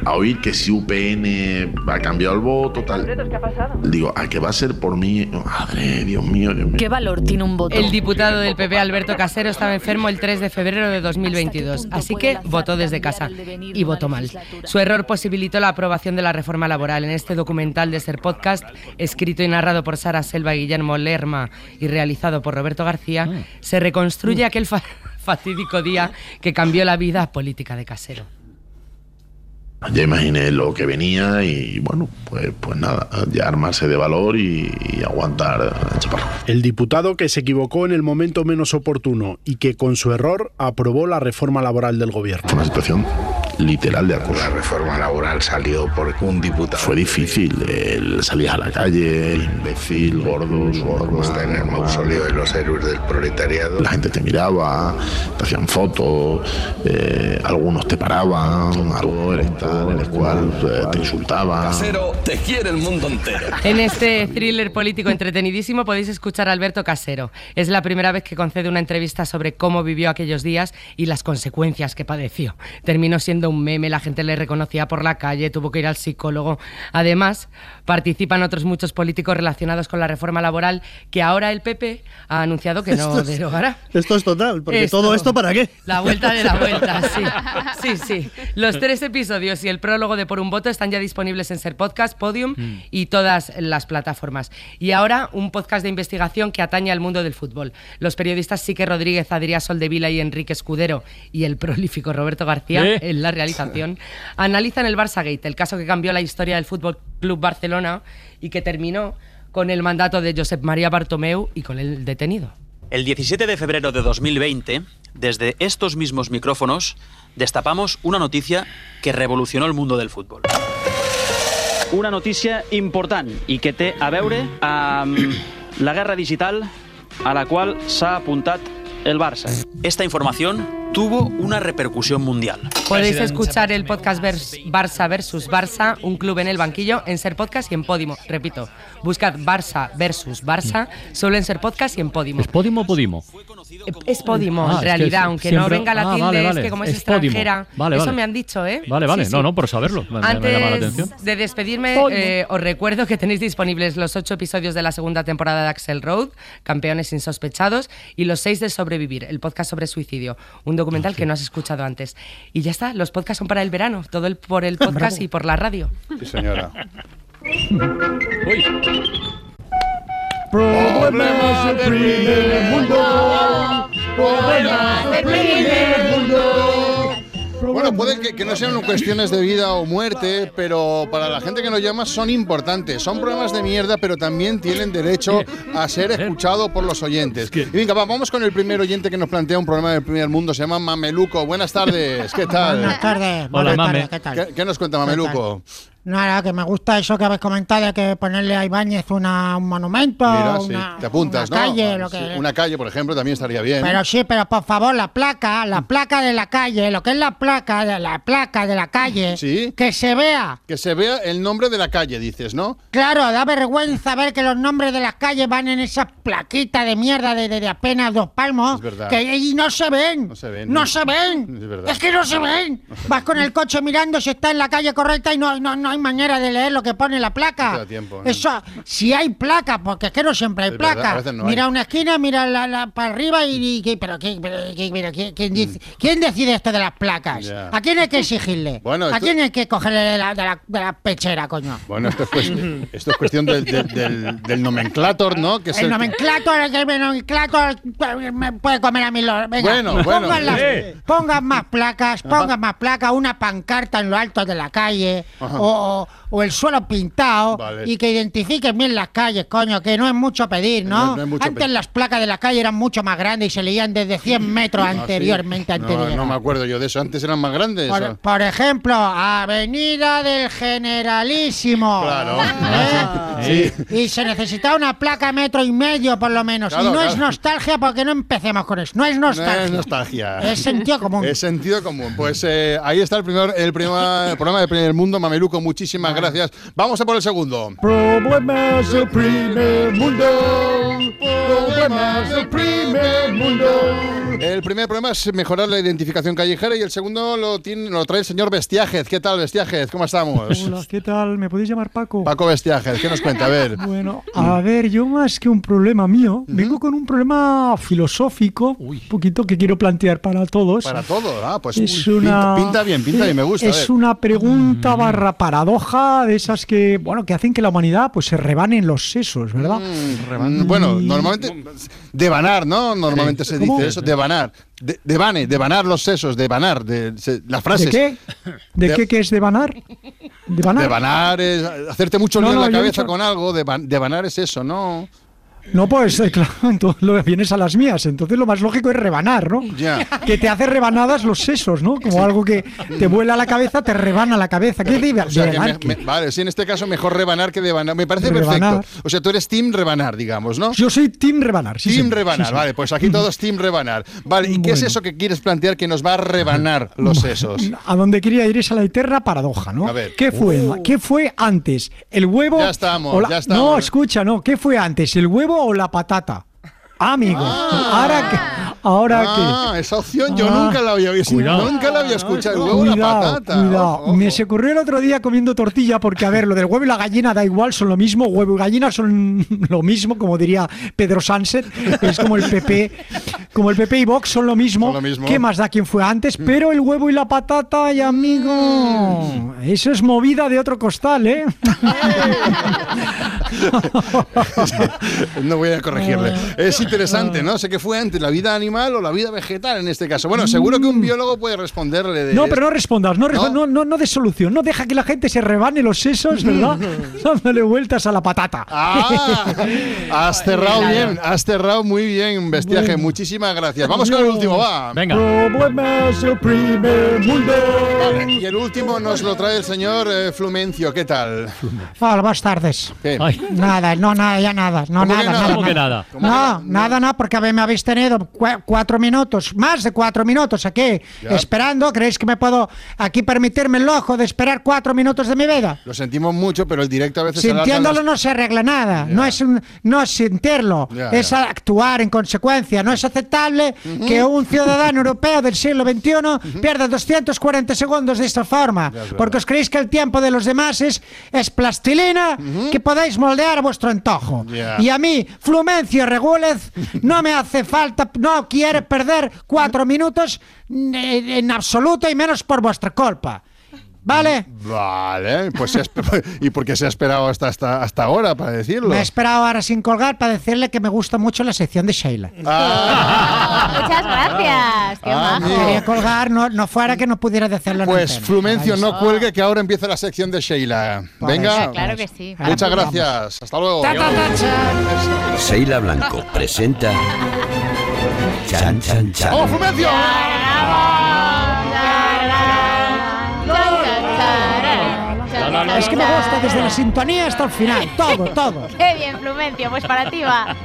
Speaker 34: a oír que si UPN ha cambiado el voto, tal.
Speaker 20: ¿Qué ha pasado?
Speaker 34: Digo, ¿a qué va a ser por mí? Madre, Dios mío, Dios mío.
Speaker 20: ¿Qué valor tiene un voto?
Speaker 29: El diputado del PP, Alberto Casero, estaba enfermo el 3 de febrero de 2022, así que votó desde casa y votó mal. Su error posibilitó la aprobación de la reforma laboral. En este documental de Ser Podcast, escrito y narrado por Sara Selva y Guillermo Lerma y realizado por Roberto García, se reconstruye aquel fa- fatídico día que cambió la vida política de Casero.
Speaker 34: Ya imaginé lo que venía y bueno, pues, pues nada, ya armarse de valor y, y aguantar, eh, chaparro.
Speaker 14: El diputado que se equivocó en el momento menos oportuno y que con su error aprobó la reforma laboral del gobierno.
Speaker 34: Fue una situación literal de acoso.
Speaker 35: La reforma laboral salió por un diputado.
Speaker 34: Fue difícil, el salir a la calle, imbécil, gordo,
Speaker 35: Como está en el mausoleo de los héroes del proletariado.
Speaker 34: La gente te miraba, te hacían fotos, eh, algunos te paraban, algo eres tal, en el cual eh, te insultaban.
Speaker 36: te quiere el mundo entero.
Speaker 29: En este thriller político entretenidísimo podéis escuchar a Alberto Casero. Es la primera vez que concede una entrevista sobre cómo vivió aquellos días y las consecuencias que padeció. Terminó siendo un meme, la gente le reconocía por la calle, tuvo que ir al psicólogo. Además, participan otros muchos políticos relacionados con la reforma laboral que ahora el PP ha anunciado que no
Speaker 14: Esto es-
Speaker 29: derogará.
Speaker 14: Esto es total, porque
Speaker 29: Esto.
Speaker 14: todo esto para qué.
Speaker 29: La vuelta de la vuelta, sí. Sí, sí. Los tres episodios y el prólogo de Por un voto están ya disponibles en Ser Podcast, Podium
Speaker 14: Mm.
Speaker 29: y todas las plataformas. Y ahora un podcast de investigación que atañe al mundo del fútbol. Los periodistas Sique Rodríguez, Adrià Soldevila y Enrique Escudero y el prolífico Roberto García
Speaker 6: ¿Eh?
Speaker 29: en la realización analizan el Barça Gate, el caso que cambió la historia del Fútbol Club Barcelona y que terminó con el mandato de Josep María Bartomeu y con el detenido.
Speaker 37: El 17 de febrero de 2020, desde estos mismos micrófonos, destapamos una noticia que revolucionó el mundo del fútbol. Una notícia important i que té a veure amb la guerra digital a la qual s'ha apuntat el Barça. Esta información tuvo una repercusión mundial.
Speaker 29: Podéis escuchar el podcast vers- Barça versus Barça, un club en el banquillo, en Ser Podcast y en Podimo. Repito, buscad Barça versus Barça, solo en Ser Podcast y en Podimo.
Speaker 6: ¿Es Podimo o Podimo?
Speaker 29: Es Podimo,
Speaker 6: Ah, es
Speaker 29: en realidad,
Speaker 6: es-
Speaker 29: aunque no venga la
Speaker 6: ah,
Speaker 29: tilde,
Speaker 6: vale,
Speaker 29: es que como es, extranjera.
Speaker 6: Vale,
Speaker 29: Eso me han dicho, ¿eh?
Speaker 6: Vale, vale.
Speaker 29: Sí,
Speaker 6: No,
Speaker 29: sí.
Speaker 6: no, por saberlo. Me, me llama la atención.
Speaker 29: Antes de despedirme, eh, os recuerdo que tenéis disponibles los ocho episodios de la segunda temporada de Axel Road, Campeones Insospechados, y los seis de Sobrevivir, el podcast sobre suicidio, un documental que no has escuchado antes. Y ya está, los podcasts son para el verano, todo el, por el podcast y por la radio.
Speaker 8: Sí, señora.
Speaker 38: Problemas del primer mundo. Problemas del primer mundo.
Speaker 8: Bueno, puede que, que no sean cuestiones de vida o muerte, pero para la gente que nos llama son importantes. Son problemas de mierda, pero también tienen derecho a ser escuchados por los oyentes. Y venga, va, vamos con el primer oyente que nos plantea un problema del primer mundo. Se llama Mameluco. Buenas tardes. ¿Qué tal?
Speaker 9: Buenas tardes.
Speaker 8: Hola,
Speaker 9: buenas
Speaker 8: Mame.
Speaker 9: ¿Qué,
Speaker 8: qué nos cuenta Mameluco?
Speaker 9: Nada, que me gusta eso que habéis comentado de que ponerle a Ibáñez una, un monumento,
Speaker 8: Mira, sí,
Speaker 9: una,
Speaker 8: te apuntas,
Speaker 9: una
Speaker 8: ¿no?
Speaker 9: calle, lo
Speaker 8: Sí,
Speaker 9: que...
Speaker 8: Una calle, por ejemplo, también estaría bien.
Speaker 9: Pero sí, pero por favor, la placa, la placa de la calle, lo que es la placa, de la placa de la calle, que se vea.
Speaker 8: Que se vea el nombre de la calle, dices, ¿no?
Speaker 9: Claro, da vergüenza ver que los nombres de las calles van en esa plaquita de mierda de, de- de apenas dos palmos.
Speaker 8: Es verdad.
Speaker 9: Que, y no se ven.
Speaker 8: No se ven.
Speaker 9: No se ven.
Speaker 8: Es verdad.
Speaker 9: Es que no se ven. Vas con el coche mirando si está en la calle correcta y no, no, no hay manera de leer lo que pone la placa. Eso, si hay placa, porque es que no siempre hay
Speaker 8: Es
Speaker 9: placa.
Speaker 8: no
Speaker 9: mira
Speaker 8: hay.
Speaker 9: una esquina, mira la, la- para arriba y, y- ¿qué- pero, ¿qué- pero qué- pero qué- ¿quién, dice- quién decide esto de las placas? ¿A quién hay que exigirle?
Speaker 8: Bueno,
Speaker 9: ¿A quién hay que cogerle de la, de la- de la pechera, coño?
Speaker 8: Bueno, esto es, cuestión, esto es cuestión del, del, del- del nomenclator, ¿no? Que es
Speaker 9: El
Speaker 8: el-
Speaker 9: nomenclator, el nomenclator me puede comer a mí los. Venga,
Speaker 8: Bueno, bueno.
Speaker 9: pongan, las-
Speaker 8: Eh.
Speaker 9: pongan más placas, pongan más placas, una pancarta en lo alto de la calle
Speaker 8: Ajá.
Speaker 9: o, o- o el suelo pintado
Speaker 8: Vale.
Speaker 9: y que identifiquen bien las calles, coño, que no es mucho pedir, ¿no?
Speaker 8: No- no es mucho
Speaker 9: Antes
Speaker 8: pedir.
Speaker 9: las placas de la calle eran mucho más grandes y se leían desde 100 metros
Speaker 8: Ah, sí.
Speaker 9: anteriormente. antes de
Speaker 8: No, no me acuerdo yo de eso. Antes eran más grandes.
Speaker 9: Por, ejemplo, Avenida del Generalísimo.
Speaker 8: Claro.
Speaker 9: ¿Eh?
Speaker 8: Sí.
Speaker 9: Y se necesita una placa metro y medio por lo menos.
Speaker 8: Claro,
Speaker 9: y no es nostalgia porque no empecemos con eso. No es
Speaker 8: No
Speaker 9: nostalgia.
Speaker 8: es nostalgia.
Speaker 9: Es sentido común.
Speaker 8: Es sentido común. Pues eh, ahí está el primer, el primer programa de Primer Mundo. Mameluco, muchísimas gracias. Vamos a por el segundo.
Speaker 38: Problemas del primer mundo. Problemas del primer mundo.
Speaker 8: El primer problema es mejorar la identificación callejera y el segundo lo, tiene, lo trae el señor Bestiájez. ¿Qué tal, Bestiájez? ¿Cómo estamos?
Speaker 39: Hola, ¿qué tal? ¿Me podéis llamar Paco?
Speaker 8: Paco Bestiájez, ¿qué nos cuenta? A ver.
Speaker 39: Bueno, a ver, yo más que un problema mío, vengo con un problema filosófico, un poquito que quiero plantear para todos.
Speaker 8: Para todo, ah, pues
Speaker 39: Es
Speaker 8: uy,
Speaker 39: una-
Speaker 8: pinta, pinta bien, pinta bien, me gusta.
Speaker 39: Es una pregunta barra paradoja de esas que, bueno, que hacen que la humanidad pues se rebanen los sesos, ¿verdad?
Speaker 8: Mm, Bueno, normalmente devanar, ¿no? Normalmente se
Speaker 39: ¿Cómo?
Speaker 8: dice eso, devanar. De, devane, devanar los sesos, devanar, de, se- las frases.
Speaker 39: ¿De qué? ¿De,
Speaker 8: De-
Speaker 39: qué, qué es devanar? ¿Devanar?
Speaker 8: Devanar es hacerte mucho
Speaker 39: No,
Speaker 8: lío en la cabeza
Speaker 39: dicho-
Speaker 8: con algo, devan- devanar es eso, ¿no?
Speaker 39: No, pues eh, claro, entonces lo vienes a las mías. Entonces lo más lógico es rebanar, ¿no?
Speaker 8: Ya.
Speaker 39: Que te hace rebanadas los sesos, ¿no? Como algo que te vuela a la cabeza, te rebana la cabeza. ¿Qué diga?
Speaker 8: O sea, que
Speaker 39: Devanar,
Speaker 8: me- me- vale, sí, en este caso mejor rebanar que devanar. Me parece
Speaker 39: Rebanar.
Speaker 8: perfecto. O sea, tú eres team rebanar, digamos, ¿no?
Speaker 39: Yo soy Team Rebanar, sí.
Speaker 8: Team rebanar,
Speaker 39: sí,
Speaker 8: vale, pues aquí todos team rebanar. Vale, ¿y qué es eso que quieres plantear que nos va a rebanar los sesos?
Speaker 39: A donde quería ir es a la eterna paradoja, ¿no?
Speaker 8: A ver.
Speaker 39: ¿Qué fue,
Speaker 8: Uh.
Speaker 39: ¿Qué fue antes? ¿El huevo?
Speaker 8: Ya estamos,
Speaker 39: la-
Speaker 8: ya estamos.
Speaker 39: No, escucha, no. ¿Qué fue antes? ¿El huevo o la patata? Amigo. Ahora que. Ahora
Speaker 8: Ah,
Speaker 39: que.
Speaker 8: esa opción yo
Speaker 39: Ah.
Speaker 8: nunca la había visto.
Speaker 6: Cuidado.
Speaker 8: Nunca la había escuchado. El huevo y la
Speaker 39: Cuidado,
Speaker 8: patata.
Speaker 39: cuidado.
Speaker 8: Ojo, ojo.
Speaker 39: Me se ocurrió el otro día comiendo tortilla porque, a ver, lo del huevo y la gallina da igual, son lo mismo. Huevo y gallina son lo mismo, como diría Pedro Sánchez. Es como el PP, como el PP y Vox son lo mismo.
Speaker 8: Son lo mismo.
Speaker 39: ¿Qué más da quién fue antes? Pero el huevo y la patata, ay, amigo. Eso es movida de otro costal, ¿eh?
Speaker 8: no voy a corregirle. Es interesante, ¿no? Sé que fue antes la vida animal o la vida vegetal en este caso. Bueno, seguro que un biólogo puede responderle de
Speaker 39: No, pero no respondas, no, resp-
Speaker 8: ¿No?
Speaker 39: no, no, no des solución, no deja que la gente se rebane los sesos, ¿verdad? Dándole vueltas a la patata.
Speaker 8: Ah, has cerrado bien, has cerrado muy bien, bestiaje. Muchísimas gracias. Vamos con el último, va.
Speaker 6: Venga.
Speaker 38: Problemas del primer mundo.
Speaker 8: Vale, Y el último nos lo trae el señor eh, Flumencio. ¿Qué tal?
Speaker 9: Hola, buenas tardes.
Speaker 8: ¿Qué?
Speaker 6: Ay,
Speaker 9: Nada, no, nada, ya nada. No,
Speaker 8: ¿Cómo
Speaker 9: nada,
Speaker 8: que nada?
Speaker 9: nada.
Speaker 6: ¿Cómo que nada?
Speaker 9: No, nada, no, porque me habéis tenido cua- cuatro minutos, más de cuatro minutos aquí,
Speaker 8: Ya.
Speaker 9: esperando. ¿Creéis que me puedo aquí permitirme el lujo de esperar cuatro minutos de mi vida?
Speaker 8: Lo sentimos mucho, pero el directo a veces se alarga
Speaker 9: Sintiéndolo
Speaker 8: las-
Speaker 9: no se arregla nada, no es un- no es sentirlo,
Speaker 8: Ya,
Speaker 9: es
Speaker 8: ya.
Speaker 9: actuar en consecuencia. No es aceptable que un ciudadano europeo del siglo XXI pierda 240 segundos de esta forma, porque os creéis que el tiempo de los demás es, es plastilina que podéis moldear a vuestro antojo. Y a mí, Flumencio Regúlez, no me hace falta, no quiere perder cuatro minutos en, en absoluto y menos por vuestra culpa. ¿Vale?
Speaker 8: Vale, pues se ha esper- ¿y por qué se ha esperado hasta, hasta, hasta ahora para decirlo?
Speaker 9: Me he esperado ahora sin colgar para decirle que me gusta mucho la sección de Sheila.
Speaker 12: Muchas gracias. Qué
Speaker 8: Ah.
Speaker 9: Quería colgar, no, no fuera que no pudiera decirlo en
Speaker 8: Pues
Speaker 9: antena.
Speaker 8: Flumencio, no cuelgue que ahora empieza la sección de Sheila. Venga.
Speaker 12: Claro que sí.
Speaker 8: Muchas gracias. Hasta luego.
Speaker 9: Ta, ta, ta, cha.
Speaker 40: Sheila Blanco presenta Chan Chan Chan.
Speaker 8: ¡Vamos, Flumencio!
Speaker 9: Es que me gusta desde la sintonía hasta el final, todo, todo.
Speaker 12: Qué bien, Flumencio, pues para ti va.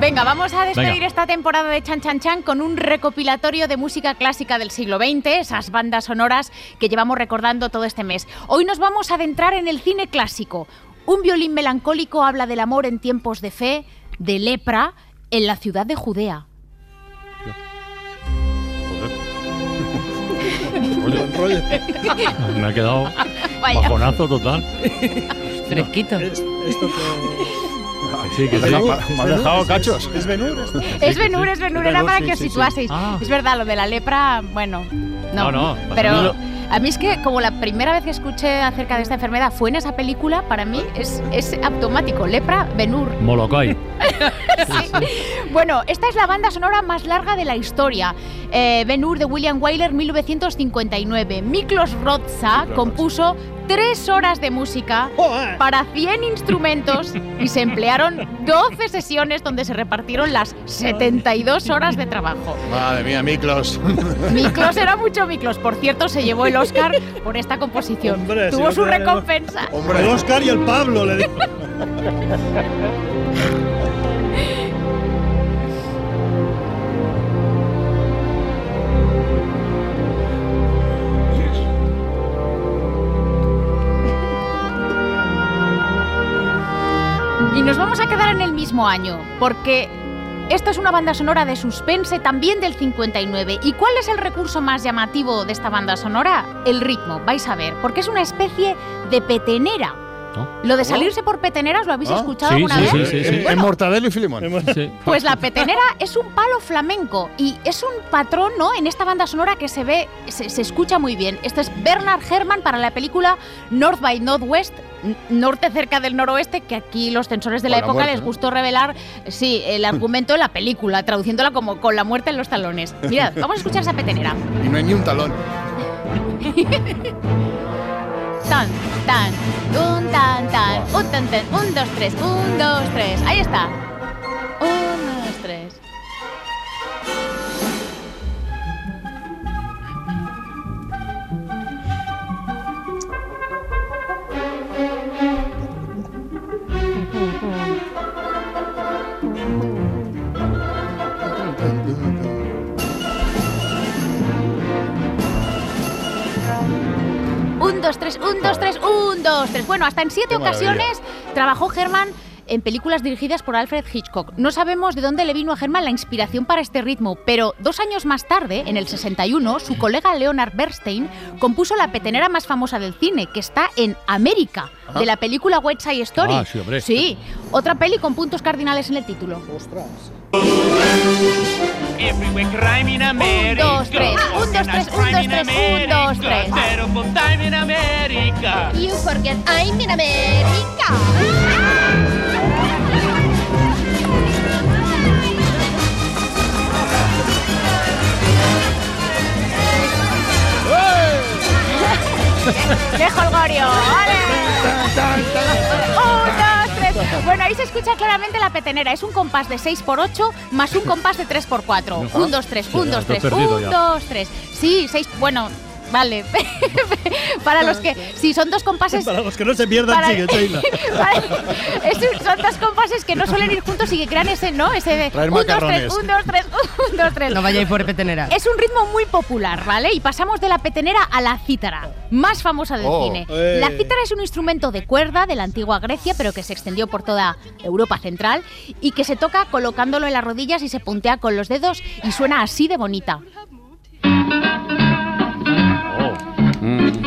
Speaker 12: Venga, vamos a despedir
Speaker 6: Venga.
Speaker 12: esta temporada de Chan Chan Chan con un recopilatorio de música clásica del siglo XX, esas bandas sonoras que llevamos recordando todo este mes. Hoy nos vamos a adentrar en el cine clásico. Un violín melancólico habla del amor en tiempos de fe, de lepra, en la ciudad de Judea.
Speaker 6: Me ha quedado
Speaker 12: Vaya.
Speaker 6: bajonazo total.
Speaker 29: Fresquito.
Speaker 6: Sí, que sí.
Speaker 8: Me ha dejado cachos.
Speaker 14: ¿Es Benur?
Speaker 12: Es Benur, es Benur, era para que os situaseis.
Speaker 6: Ah.
Speaker 12: Es verdad, lo de la lepra, bueno, no.
Speaker 6: No, no,
Speaker 12: pero a mí es que como la primera vez que escuché acerca de esta enfermedad fue en esa película, para mí es, es automático. Lepra, Benur.
Speaker 6: Molokai.
Speaker 12: Bueno, esta es la banda sonora más larga de la historia. Eh, Ben Hur de William Wyler, 1959. Miklos Rozsa compuso tres horas de música para 100 instrumentos y se emplearon 12 sesiones donde se repartieron las 72 horas de trabajo.
Speaker 8: Madre mía, Miklos.
Speaker 12: Miklos era mucho Miklos. Por cierto, se llevó el Oscar por esta composición.
Speaker 14: Hombre, si
Speaker 12: Tuvo su
Speaker 14: te dan el-
Speaker 12: recompensa.
Speaker 14: El Oscar y el Pablo. Le digo.
Speaker 12: nos vamos a quedar en el mismo año, porque esto es una banda sonora de suspense también del 59. ¿Y cuál es el recurso más llamativo de esta banda sonora? El ritmo, vais a ver, porque es una especie de petenera. Lo de salirse por peteneras, ¿lo habéis
Speaker 8: Ah,
Speaker 12: escuchado
Speaker 6: sí,
Speaker 12: alguna
Speaker 6: sí,
Speaker 12: vez?
Speaker 6: sí, sí, sí.
Speaker 8: En, en Mortadelo y Filemón.
Speaker 6: Sí.
Speaker 12: Pues la petenera es un palo flamenco y es un patrón, ¿no? En esta banda sonora que se ve, se, se escucha muy bien. Este es Bernard Herrmann para la película North by Northwest. Norte cerca del noroeste, que aquí los censores de la época
Speaker 8: muerte,
Speaker 12: les
Speaker 8: ¿no?
Speaker 12: gustó revelar, sí, el argumento de la película, traduciéndola como con la muerte en los talones. Mirad, vamos a escuchar esa petenera.
Speaker 8: Y no hay ni un talón.
Speaker 12: Tan, tan, un tan, tan, un tan, tan, un, dos, tres, un, dos, tres. Ahí está. Un, 2, 3, 1, 2, 3, 1, 2, 3. Bueno, hasta en siete ocasiones trabajó Herman en películas dirigidas por Alfred Hitchcock. No sabemos de dónde le vino a Germán la inspiración para este ritmo, pero dos años más tarde, en el 61, su colega Leonard Bernstein compuso la petenera más famosa del cine, que está en América, de la película West Side Story.
Speaker 41: Sí,
Speaker 12: sí, otra peli con puntos cardinales en el título.
Speaker 41: Ostras crime in America.
Speaker 12: dos, tres. Un, dos, tres. Un, dos, tres. Un, dos, tres.
Speaker 41: Terrible time in America.
Speaker 12: You forget I'm in America. ¡Qué jolgorio! ¡Ole! Bueno, ahí se escucha claramente la petenera. Es un compás de 6x8 más un compás de 3x4.
Speaker 41: Ajá.
Speaker 12: Un, dos, tres.
Speaker 41: Sí,
Speaker 12: Un,
Speaker 41: ya
Speaker 12: dos,
Speaker 41: estoy
Speaker 12: tres.
Speaker 41: perdido
Speaker 12: Un,
Speaker 41: ya.
Speaker 12: dos, tres. Sí, seis. Bueno. Vale, para los que, si son dos compases,
Speaker 14: Para los que no se pierdan,
Speaker 12: Para-
Speaker 14: sigue, Sheila.
Speaker 12: Es un- son dos compases que no suelen ir juntos y que crean ese, ¿no? Ese de
Speaker 29: Traer
Speaker 12: un, dos, tres, un, dos, tres, un, dos, tres.
Speaker 29: No vayáis por petenera.
Speaker 12: Es un ritmo muy popular, ¿vale? Y pasamos de la petenera a la cítara, más famosa del
Speaker 29: Oh.
Speaker 12: cine.
Speaker 29: Eh.
Speaker 12: La cítara es un instrumento de cuerda de la antigua Grecia, pero que se extendió por toda Europa central y que se toca colocándolo en las rodillas y se puntea con los dedos y suena así de bonita. Y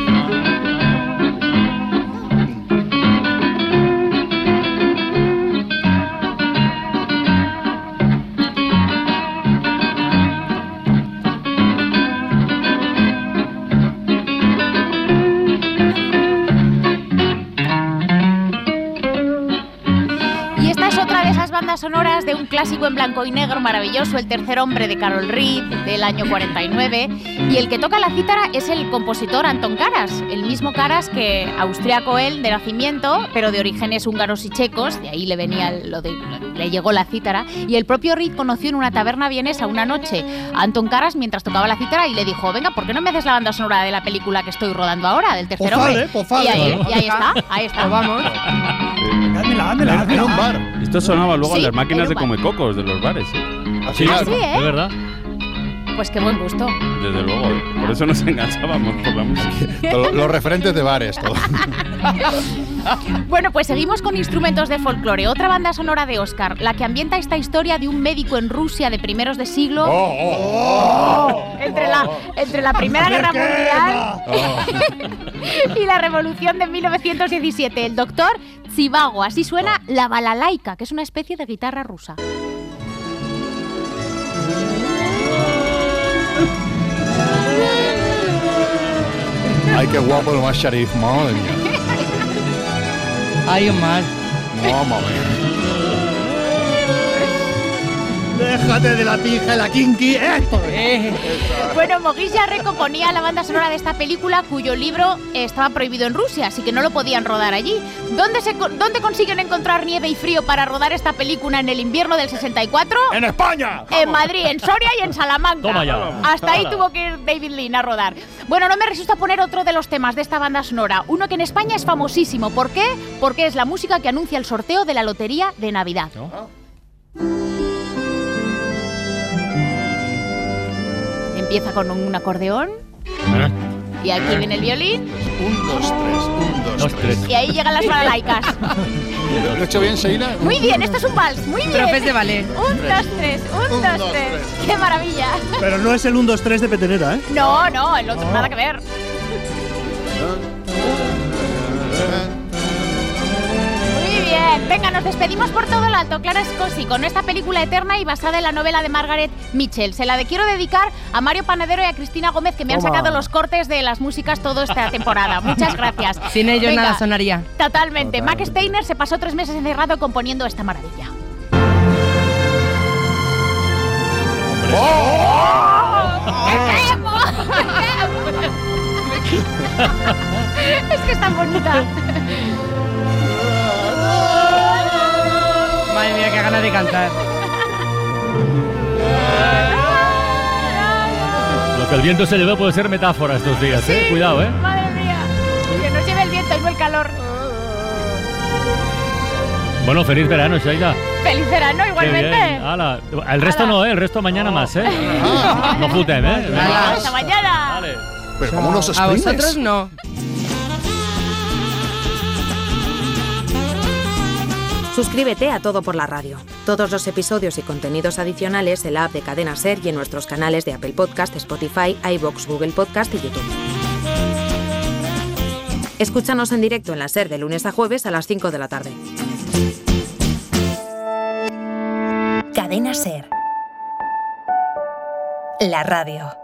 Speaker 12: bandas sonoras de un clásico en blanco y negro maravilloso, El tercer hombre de Carol Reed, del año 49. Y el que toca la cítara es el compositor Anton Karas, el mismo Karas que austriaco él de nacimiento, pero de orígenes húngaros y checos, de ahí le venía lo de, le llegó la cítara. Y el propio Reed conoció en una taberna vienesa una noche a Anton Karas mientras tocaba la cítara y le dijo, venga, ¿por qué no me haces la banda sonora de la película que estoy rodando ahora, del tercer
Speaker 14: Pues
Speaker 12: hombre?
Speaker 14: pues vale.
Speaker 12: y, ahí, y ahí está, ahí está.
Speaker 29: vamos.
Speaker 14: Házmela, házmela,
Speaker 30: Era un bar. Esto sonaba luego
Speaker 12: Sí,
Speaker 30: las máquinas de comecocos de los bares. ¿eh?
Speaker 12: Así Ah, sí, ¿eh?
Speaker 30: Es verdad.
Speaker 12: Pues qué buen gusto.
Speaker 30: Desde luego. Por eso nos enganchábamos por la música.
Speaker 8: Los, los referentes de bares, todo.
Speaker 12: Bueno, pues seguimos con instrumentos de folclore. Otra banda sonora de Oscar, la que ambienta esta historia de un médico en Rusia de primeros de siglo.
Speaker 41: Oh,
Speaker 12: entre, la, entre la Primera Guerra Mundial y la Revolución de 1917. El doctor Zivago. Así suena la balalaika, que es una especie de guitarra rusa.
Speaker 8: Ay, qué guapo el más Sharif, madre mía.
Speaker 29: Ay, Omar.
Speaker 8: Mamma mía.
Speaker 14: Déjate de la pija y la kinky. Esto es.
Speaker 12: Bueno, Mogis ya recomponía la banda sonora de esta película cuyo libro estaba prohibido en Rusia, así que no lo podían rodar allí. ¿Dónde, se, ¿Dónde consiguen encontrar nieve y frío para rodar esta película en el invierno del 64?
Speaker 14: ¡En España!
Speaker 12: En Madrid, en Soria y en Salamanca.
Speaker 14: Toma ya.
Speaker 12: Hasta ahí tuvo que ir David Lean a rodar. Bueno, no me resisto a poner otro de los temas de esta banda sonora. Uno que en España es famosísimo. ¿Por qué? Porque es la música que anuncia el sorteo de la lotería de Navidad. Empieza con un acordeón y aquí viene el violín
Speaker 8: Un, dos, tres, un, dos,
Speaker 6: Dos,
Speaker 8: tres.
Speaker 12: y ahí llegan las balalaicas.
Speaker 8: ¿Lo he hecho bien, Sheila?
Speaker 12: Muy bien, esto es un vals, muy bien.
Speaker 29: Profes de ballet.
Speaker 12: Un, dos, tres, un,
Speaker 8: Un,
Speaker 12: dos,
Speaker 8: dos,
Speaker 12: tres.
Speaker 8: tres.
Speaker 12: ¡Qué maravilla!
Speaker 14: Pero no es el 1, 2, 3 de petenera, ¿eh?
Speaker 12: No, no, el otro nada que ver. Bien, venga, nos despedimos por todo el alto, Clara Scosi, con esta película eterna y basada en la novela de Margaret Mitchell. Se la de quiero dedicar a Mario Panadero y a Cristina Gómez, que me han
Speaker 29: Toma.
Speaker 12: sacado los cortes de las músicas toda esta temporada. Muchas gracias.
Speaker 29: Sin ellos
Speaker 12: Venga,
Speaker 29: nada sonaría.
Speaker 12: Totalmente. Mac Steiner se pasó tres meses encerrado componiendo esta maravilla. es que es tan bonita.
Speaker 29: Madre mía, qué ganas de cantar.
Speaker 6: Lo que el viento se llevó puede ser metáfora estos días, ¿eh?
Speaker 12: Sí,
Speaker 6: Cuidado, ¿eh?
Speaker 12: Madre mía. Que nos lleve el viento y no el calor.
Speaker 6: Bueno, feliz verano, Shaila.
Speaker 12: Feliz verano igualmente.
Speaker 6: Hala. El resto no, ¿eh? El resto mañana más, ¿eh? No putem, ¿eh?
Speaker 12: Hasta mañana.
Speaker 8: Pero como unos
Speaker 29: A vosotros no.
Speaker 37: Suscríbete a Todo por la Radio. Todos los episodios y contenidos adicionales en la app de Cadena Ser y en nuestros canales de Apple Podcast, Spotify, iBox, Google Podcast y YouTube. Escúchanos en directo en la Ser de lunes a jueves a las 5 de la tarde.
Speaker 42: Cadena Ser. La radio.